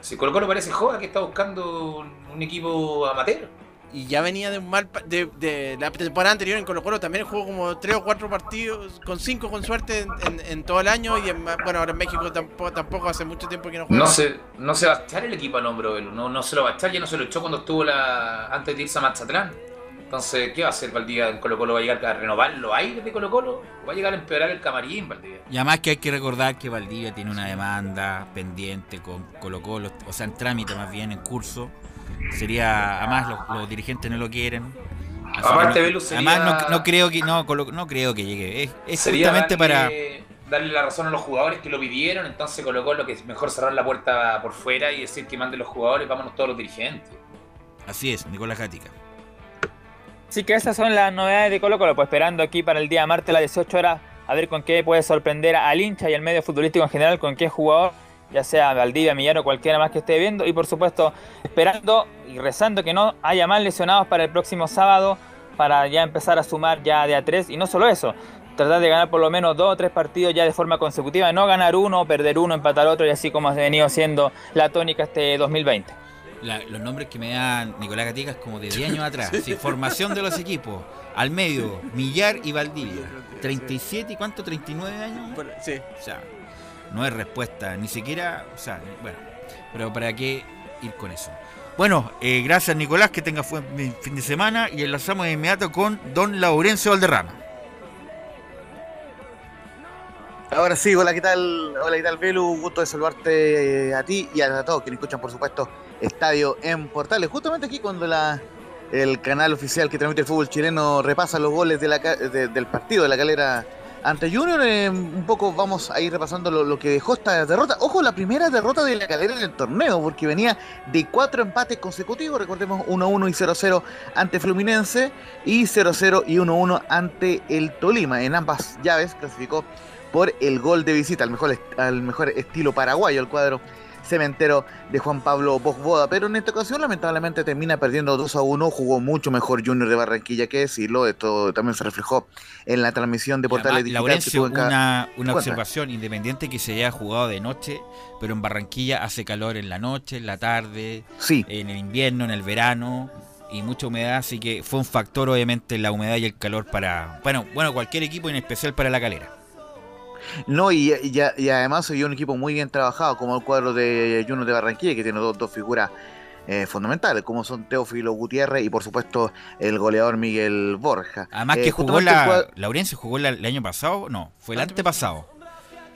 Speaker 13: Si Colo Colo parece joda que está buscando un, equipo amateur.
Speaker 11: Y ya venía de un mal pa- de, de la temporada anterior en Colo Colo también jugó como tres o cuatro partidos, con cinco con suerte en, en- en todo el año y en, bueno ahora en México tampoco, tampoco hace mucho tiempo que no juega.
Speaker 13: No se, no se va a echar el equipo al hombro, Belu. No, no se lo va a echar, ya no se lo echó cuando estuvo la, antes de irse a Mazatlán. Entonces, ¿qué va a hacer Valdivia en Colo Colo? ¿Va a llegar a renovar los aires de Colo Colo? ¿O va a llegar a empeorar el camarín, Valdivia?
Speaker 8: Y además que hay que recordar que Valdivia tiene una demanda pendiente con Colo Colo, o sea, en trámite más bien, en curso. Sería, además los, los dirigentes no lo quieren.
Speaker 13: Aparte,
Speaker 8: no-
Speaker 13: sería-
Speaker 8: Además no, no creo que no, Colo- no creo que llegue. Es, es
Speaker 13: Sería
Speaker 8: justamente
Speaker 13: darle,
Speaker 8: para
Speaker 13: darle la razón a los jugadores que lo pidieron, entonces Colo Colo que es mejor cerrar la puerta por fuera y decir que manden los jugadores, vámonos todos los dirigentes.
Speaker 8: Así es, Nicolás Gatica.
Speaker 9: Así que esas son las novedades de Colo Colo, pues esperando aquí para el día martes a las 18 horas a ver con qué puede sorprender al hincha y al medio futbolístico en general, con qué jugador, ya sea Valdivia, Millán o cualquiera más que esté viendo, y por supuesto esperando y rezando que no haya más lesionados para el próximo sábado, para ya empezar a sumar ya de a tres, y no solo eso, tratar de ganar por lo menos dos o tres partidos ya de forma consecutiva, no ganar uno, perder uno, empatar otro, y así como ha venido siendo la tónica este 2020.
Speaker 8: La- los nombres que me da Nicolás Gatica es como de 10 años atrás. Sí, formación de los equipos. Al medio, Millar y Valdivia. 37 y cuánto, 39 años.
Speaker 11: Sí.
Speaker 8: O sea, no es respuesta, ni siquiera, o sea, bueno, pero para qué ir con eso. Bueno, eh, gracias Nicolás, que tenga buen fin de semana y enlazamos de inmediato con don Laurencio Valderrama.
Speaker 12: Ahora sí, hola, ¿qué tal? Hola, ¿qué tal, Belu? Gusto de saludarte eh, a ti y a todos que nos escuchan, por supuesto, Estadio en Portales. Justamente aquí cuando el canal oficial que transmite el fútbol chileno repasa los goles del partido de la calera ante Junior. eh, un poco vamos a ir repasando lo, que dejó esta derrota. Ojo, la primera derrota de la calera en el torneo, porque venía de cuatro empates consecutivos. Recordemos 1-1 y 0-0 ante Fluminense y 0-0 y 1-1 ante el Tolima. En ambas llaves clasificó por el gol de visita, al mejor, al mejor estilo paraguayo, el cuadro cementero de Juan Pablo Bosboda, pero en esta ocasión lamentablemente termina perdiendo 2 a 1, jugó mucho mejor Junior de Barranquilla que decirlo, esto también se reflejó en la transmisión de Portales Digital
Speaker 8: Laurencio, una, una observación independiente que se haya jugado de noche, pero en Barranquilla hace calor en la noche, en la tarde, en el invierno, en el verano y mucha humedad, así que fue un factor obviamente la humedad y el calor para, bueno, bueno cualquier equipo y en especial para la calera.
Speaker 12: No, y, y- y además soy un equipo muy bien trabajado, como el cuadro de Junior de Barranquilla, que tiene dos, dos figuras eh, fundamentales, como son Teófilo Gutiérrez y por supuesto el goleador Miguel Borja.
Speaker 8: Además
Speaker 12: Eh,
Speaker 8: que jugó
Speaker 12: justamente el
Speaker 8: la,
Speaker 12: cuadro-
Speaker 8: Laurencio jugó la- el año pasado, no, fue el antepasado,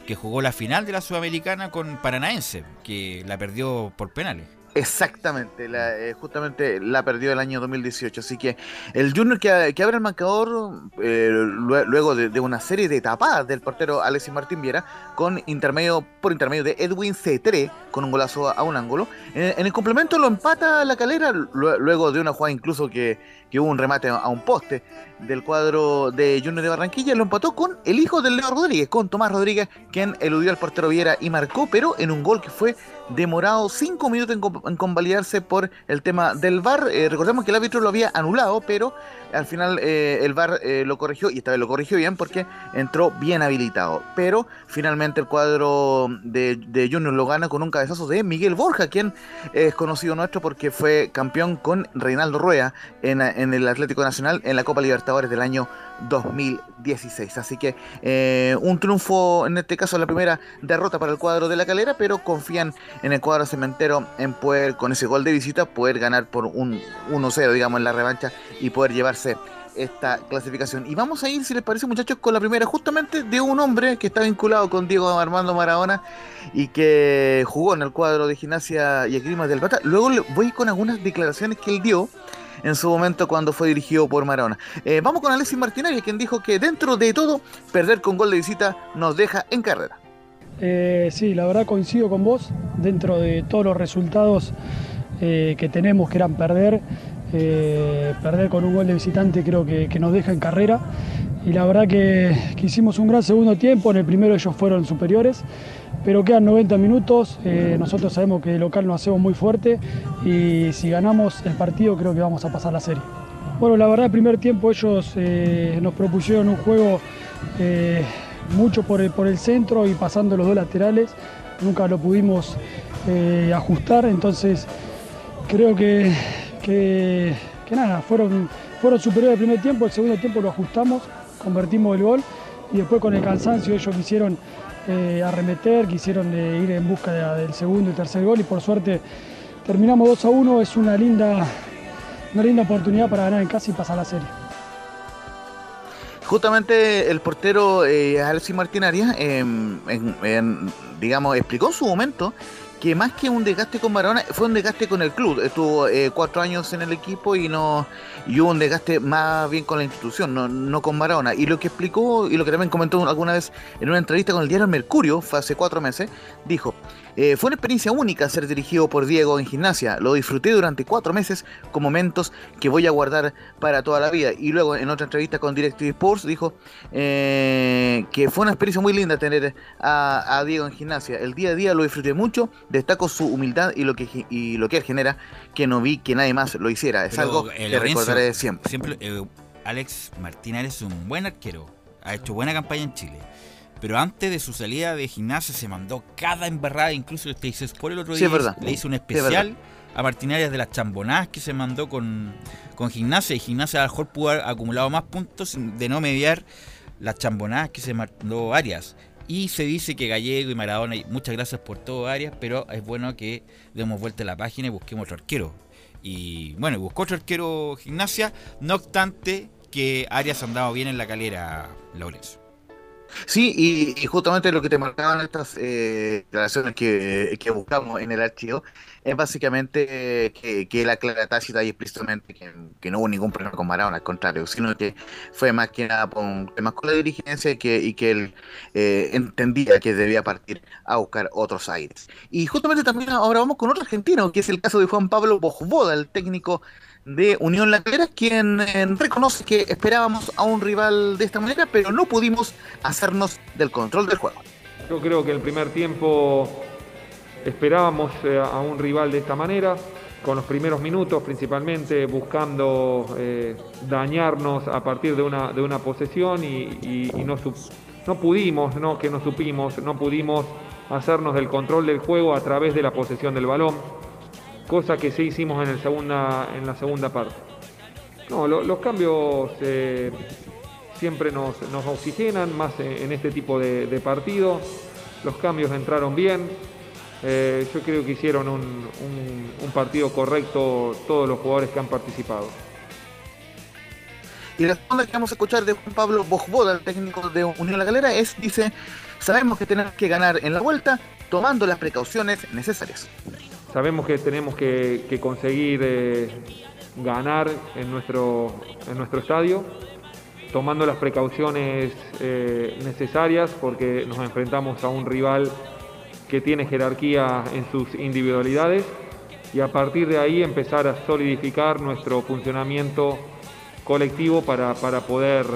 Speaker 8: que jugó la final de la Sudamericana con Paranaense, que la perdió por penales.
Speaker 12: Exactamente, la, eh, justamente la perdió el año 2018. Así que el Junior que, abre el marcador eh, lue- luego de, una serie de tapadas del portero Alexis Martín Viera con intermedio por intermedio de Edwin C3 con un golazo a, un ángulo. En, el complemento lo empata la calera lue- luego de una jugada incluso que, hubo un remate a, un poste del cuadro de Junior de Barranquilla. Lo empató con el hijo del Leo Rodríguez, con Tomás Rodríguez, quien eludió al portero Viera y marcó, pero en un gol que fue demorado cinco minutos en, en convalidarse por el tema del VAR. Eh, recordemos que el árbitro lo había anulado, pero al final eh, el VAR eh, lo corrigió y esta vez lo corrigió bien porque entró bien habilitado. Pero finalmente el cuadro de, de Junior lo gana con un cabezazo de Miguel Borja, quien es conocido nuestro porque fue campeón con Reinaldo Rueda en, en el Atlético Nacional en la Copa Libertadores del año 2016. Así que eh, un triunfo, en este caso la primera derrota para el cuadro de la calera, pero confían en el cuadro cementero en poder, con ese gol de visita, poder ganar por un 1-0, digamos, en la revancha y poder llevarse esta clasificación. Y vamos a ir, si les parece, muchachos, con la primera, justamente de un hombre que está vinculado con Diego Armando Maradona y que jugó en el cuadro de gimnasia y esgrima del Plata. Luego voy con algunas declaraciones que él dio en su momento cuando fue dirigido por Maradona. Eh, vamos con Alexis Martinelli, quien dijo que dentro de todo, perder con gol de visita nos deja en carrera.
Speaker 31: Eh, sí, la verdad coincido con vos. Dentro de todos los resultados eh, que tenemos, que eran perder, perder con un gol de visitante creo que, nos deja en carrera. Y la verdad que hicimos un gran segundo tiempo. En el primero ellos fueron superiores, pero quedan 90 minutos. Eh, nosotros sabemos que de local nos hacemos muy fuerte y si ganamos el partido creo que vamos a pasar la serie. Bueno, la verdad, el primer tiempo ellos eh, nos propusieron un juego eh, mucho por el, por el centro y pasando los dos laterales. Nunca lo pudimos ajustar, entonces creo que, que, que nada, fueron, fueron superiores el primer tiempo, el segundo tiempo lo ajustamos, convertimos el gol y después con el cansancio ellos quisieron eh, arremeter, quisieron eh, ir en busca de- del segundo y tercer gol y por suerte terminamos 2 a 1, es una linda, una linda oportunidad para ganar en casa y pasar la serie.
Speaker 12: Justamente el portero eh, Alexis Martín Arias, en- digamos, explicó su momento que más que un desgaste con Maradona, fue un desgaste con el club. Estuvo eh, cuatro años en el equipo y no y hubo un desgaste más bien con la institución, no, no con Maradona. Y lo que explicó y lo que también comentó alguna vez en una entrevista con el diario Mercurio, fue hace cuatro meses, dijo, eh, fue una experiencia única ser dirigido por Diego en gimnasia. Lo disfruté durante cuatro meses con momentos que voy a guardar para toda la vida. Y luego en otra entrevista con Directive Sports dijo eh, que fue una experiencia muy linda tener a, a Diego en gimnasia. El día a día lo disfruté mucho. Destaco su humildad y lo que y lo que él genera que no vi que nadie más lo hiciera. Es
Speaker 8: Pero,
Speaker 12: algo
Speaker 8: eh,
Speaker 12: que recordaré siempre.
Speaker 8: siempre eh, Alex Martínez es un buen arquero. Ha hecho buena campaña en Chile. Pero antes de su salida de gimnasia se mandó cada embarrada, incluso este dice por el otro
Speaker 12: Sí,
Speaker 8: día
Speaker 12: verdad.
Speaker 8: le hizo un
Speaker 12: Sí, es
Speaker 8: especial
Speaker 12: verdad.
Speaker 8: a Martínez de las chambonadas que se mandó con, con gimnasia. Y gimnasia a lo mejor pudo haber acumulado más puntos de no mediar las chambonadas que se mandó Arias. Y se dice que Gallego y Maradona, y muchas gracias por todo Arias, pero es bueno que demos vuelta a la página y busquemos otro arquero. Y bueno, buscó otro arquero gimnasia, no obstante que Arias andaba bien en la calera, Laurencio.
Speaker 12: Sí, y, justamente lo que te marcaban estas eh, declaraciones que, buscamos en el archivo es básicamente que, que la clara tácita y explícitamente que, no hubo ningún problema con Maradona, al contrario, sino que fue más que nada por un con la dirigencia y que, y que él eh, entendía que debía partir a buscar otros aires. Y justamente también ahora vamos con otro argentino, que es el caso de Juan Pablo Bojboda, el técnico de Unión La Calera, quien eh, reconoce que esperábamos a un rival de esta manera, pero no pudimos hacernos del control del juego.
Speaker 32: Yo creo que el primer tiempo esperábamos eh, a un rival de esta manera, con los primeros minutos principalmente buscando eh, dañarnos a partir de una, de una posesión y, y- no, no pudimos, no que no supimos, no pudimos hacernos del control del juego a través de la posesión del balón, cosa que sí hicimos en, el segunda, en la segunda parte. No, lo- los cambios eh, siempre nos, nos oxigenan, más en, este tipo de, de partido. Los cambios entraron bien. Eh, yo creo que hicieron un, un- partido correcto todos los jugadores que han participado.
Speaker 12: Y la segunda que vamos a escuchar de Juan Pablo Bojboda, el técnico de Unión La Calera, es, dice, sabemos que tenemos que ganar en la vuelta tomando las precauciones necesarias.
Speaker 32: Sabemos que tenemos que, conseguir eh, ganar en nuestro, en nuestro estadio, tomando las precauciones eh, necesarias porque nos enfrentamos a un rival que tiene jerarquía en sus individualidades y a partir de ahí empezar a solidificar nuestro funcionamiento colectivo para, para poder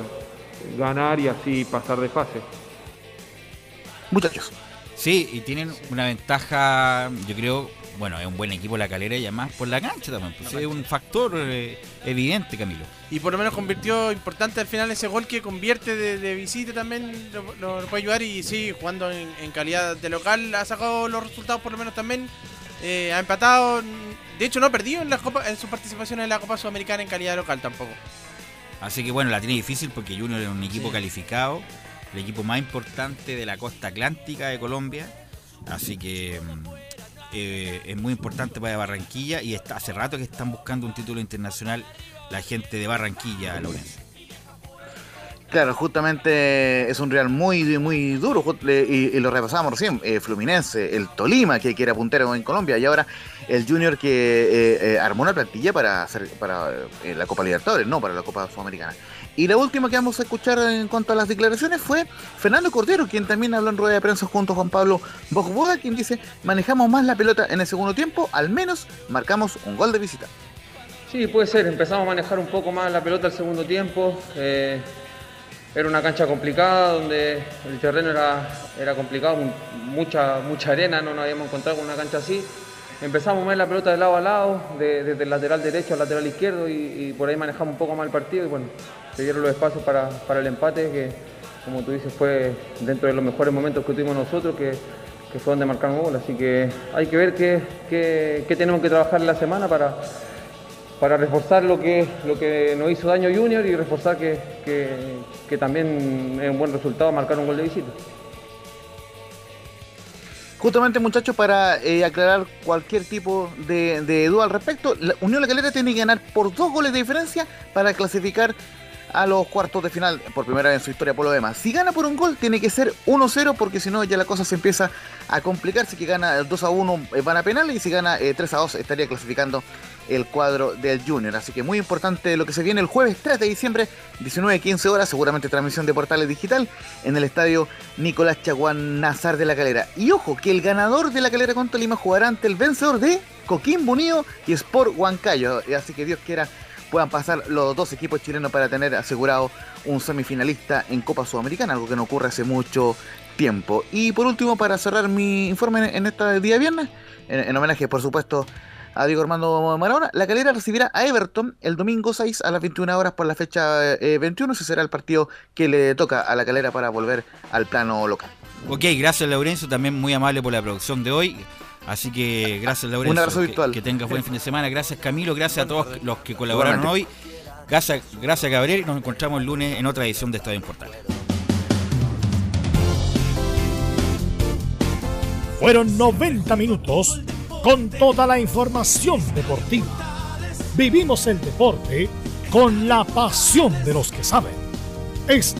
Speaker 32: ganar y así pasar de fase.
Speaker 12: Muchachos.
Speaker 8: Sí, y tienen una ventaja, yo creo, bueno, es un buen equipo la calera y además por la cancha también. pues, es un factor eh, evidente, Camilo.
Speaker 11: Y por lo menos convirtió importante al final ese gol que convierte de, de visita también lo, lo- lo puede ayudar y sí, jugando en, en calidad de local ha sacado los resultados por lo menos también. eh, ha empatado, de hecho no ha perdido en, la Copa, en su participación en la Copa Sudamericana en calidad local tampoco.
Speaker 8: Así que bueno, la tiene difícil porque Junior es un equipo calificado, el equipo más importante de la costa atlántica de Colombia. Así que mm, eh, es muy importante para Barranquilla y está, hace rato que están buscando un título internacional la gente de Barranquilla, Lorenzo.
Speaker 12: Claro, justamente es un Real muy, muy duro y, lo repasamos recién, eh, Fluminense, el Tolima que, era puntero en Colombia y ahora el Junior que eh, eh, armó una plantilla para hacer para eh, la Copa Libertadores, no para la Copa Sudamericana. Y la última que vamos a escuchar en cuanto a las declaraciones fue Fernando Cordero, quien también habló en rueda de prensa junto Juan Pablo Bojboda, quien dice, manejamos más la pelota en el segundo tiempo, al menos marcamos un gol de visita.
Speaker 33: Sí, puede ser. Empezamos a manejar un poco más la pelota al segundo tiempo. Eh, era una cancha complicada donde el terreno era, era complicado, mu- mucha, mucha arena, no nos habíamos encontrado con una cancha así. Empezamos a mover la pelota de lado a lado, de- desde el lateral derecho al lateral izquierdo y, por ahí manejamos un poco más el partido y bueno, se dieron los espacios para, para el empate que, como tú dices, fue dentro de los mejores momentos que tuvimos nosotros, que, que fue donde marcamos gol. Así que hay que ver qué, qué- tenemos que trabajar en la semana para, para reforzar lo que, lo que nos hizo daño Junior y reforzar que- que también es un buen resultado marcar un gol de visita.
Speaker 12: Justamente, muchachos, para eh, aclarar cualquier tipo de, duda al respecto, la Unión La tiene que ganar por dos goles de diferencia para clasificar a los cuartos de final por primera vez en su historia por lo demás. Si gana por un gol, tiene que ser 1-0 porque si no ya la cosa se empieza a complicar. Si que gana 2-1 eh, van a penales y si gana eh, 3-2 estaría clasificando el cuadro del Junior. Así que muy importante lo que se viene el jueves 3 de diciembre, 19-15 horas, seguramente transmisión de Portales Digital en el estadio Nicolás Chaguán Nazar de la Calera. Y ojo, que el ganador de la Calera con Tolima jugará ante el vencedor de Coquimbo Unido y Sport Huancayo. Así que Dios quiera puedan pasar los dos equipos chilenos para tener asegurado un semifinalista en Copa Sudamericana, algo que no ocurre hace mucho tiempo. Y por último, para cerrar mi informe en este día viernes, en, en homenaje por supuesto a Diego Armando Maradona, la calera recibirá a Everton el domingo 6 a las 21 horas por la fecha eh, 21, ese será el partido que le toca a la calera para volver al plano local.
Speaker 8: Ok, gracias Laurencio, también muy amable por la producción de hoy. Así que gracias Laurencio.
Speaker 12: Un abrazo
Speaker 8: que,
Speaker 12: virtual.
Speaker 8: Que tengas buen fin de semana. Gracias Camilo, gracias a todos los que colaboraron
Speaker 12: Igualmente.
Speaker 8: hoy. Gracias, gracias Gabriel y nos encontramos el lunes en otra edición de Estadio en Portales.
Speaker 34: Fueron 90 minutos con toda la información deportiva. Vivimos el deporte con la pasión de los que saben. Es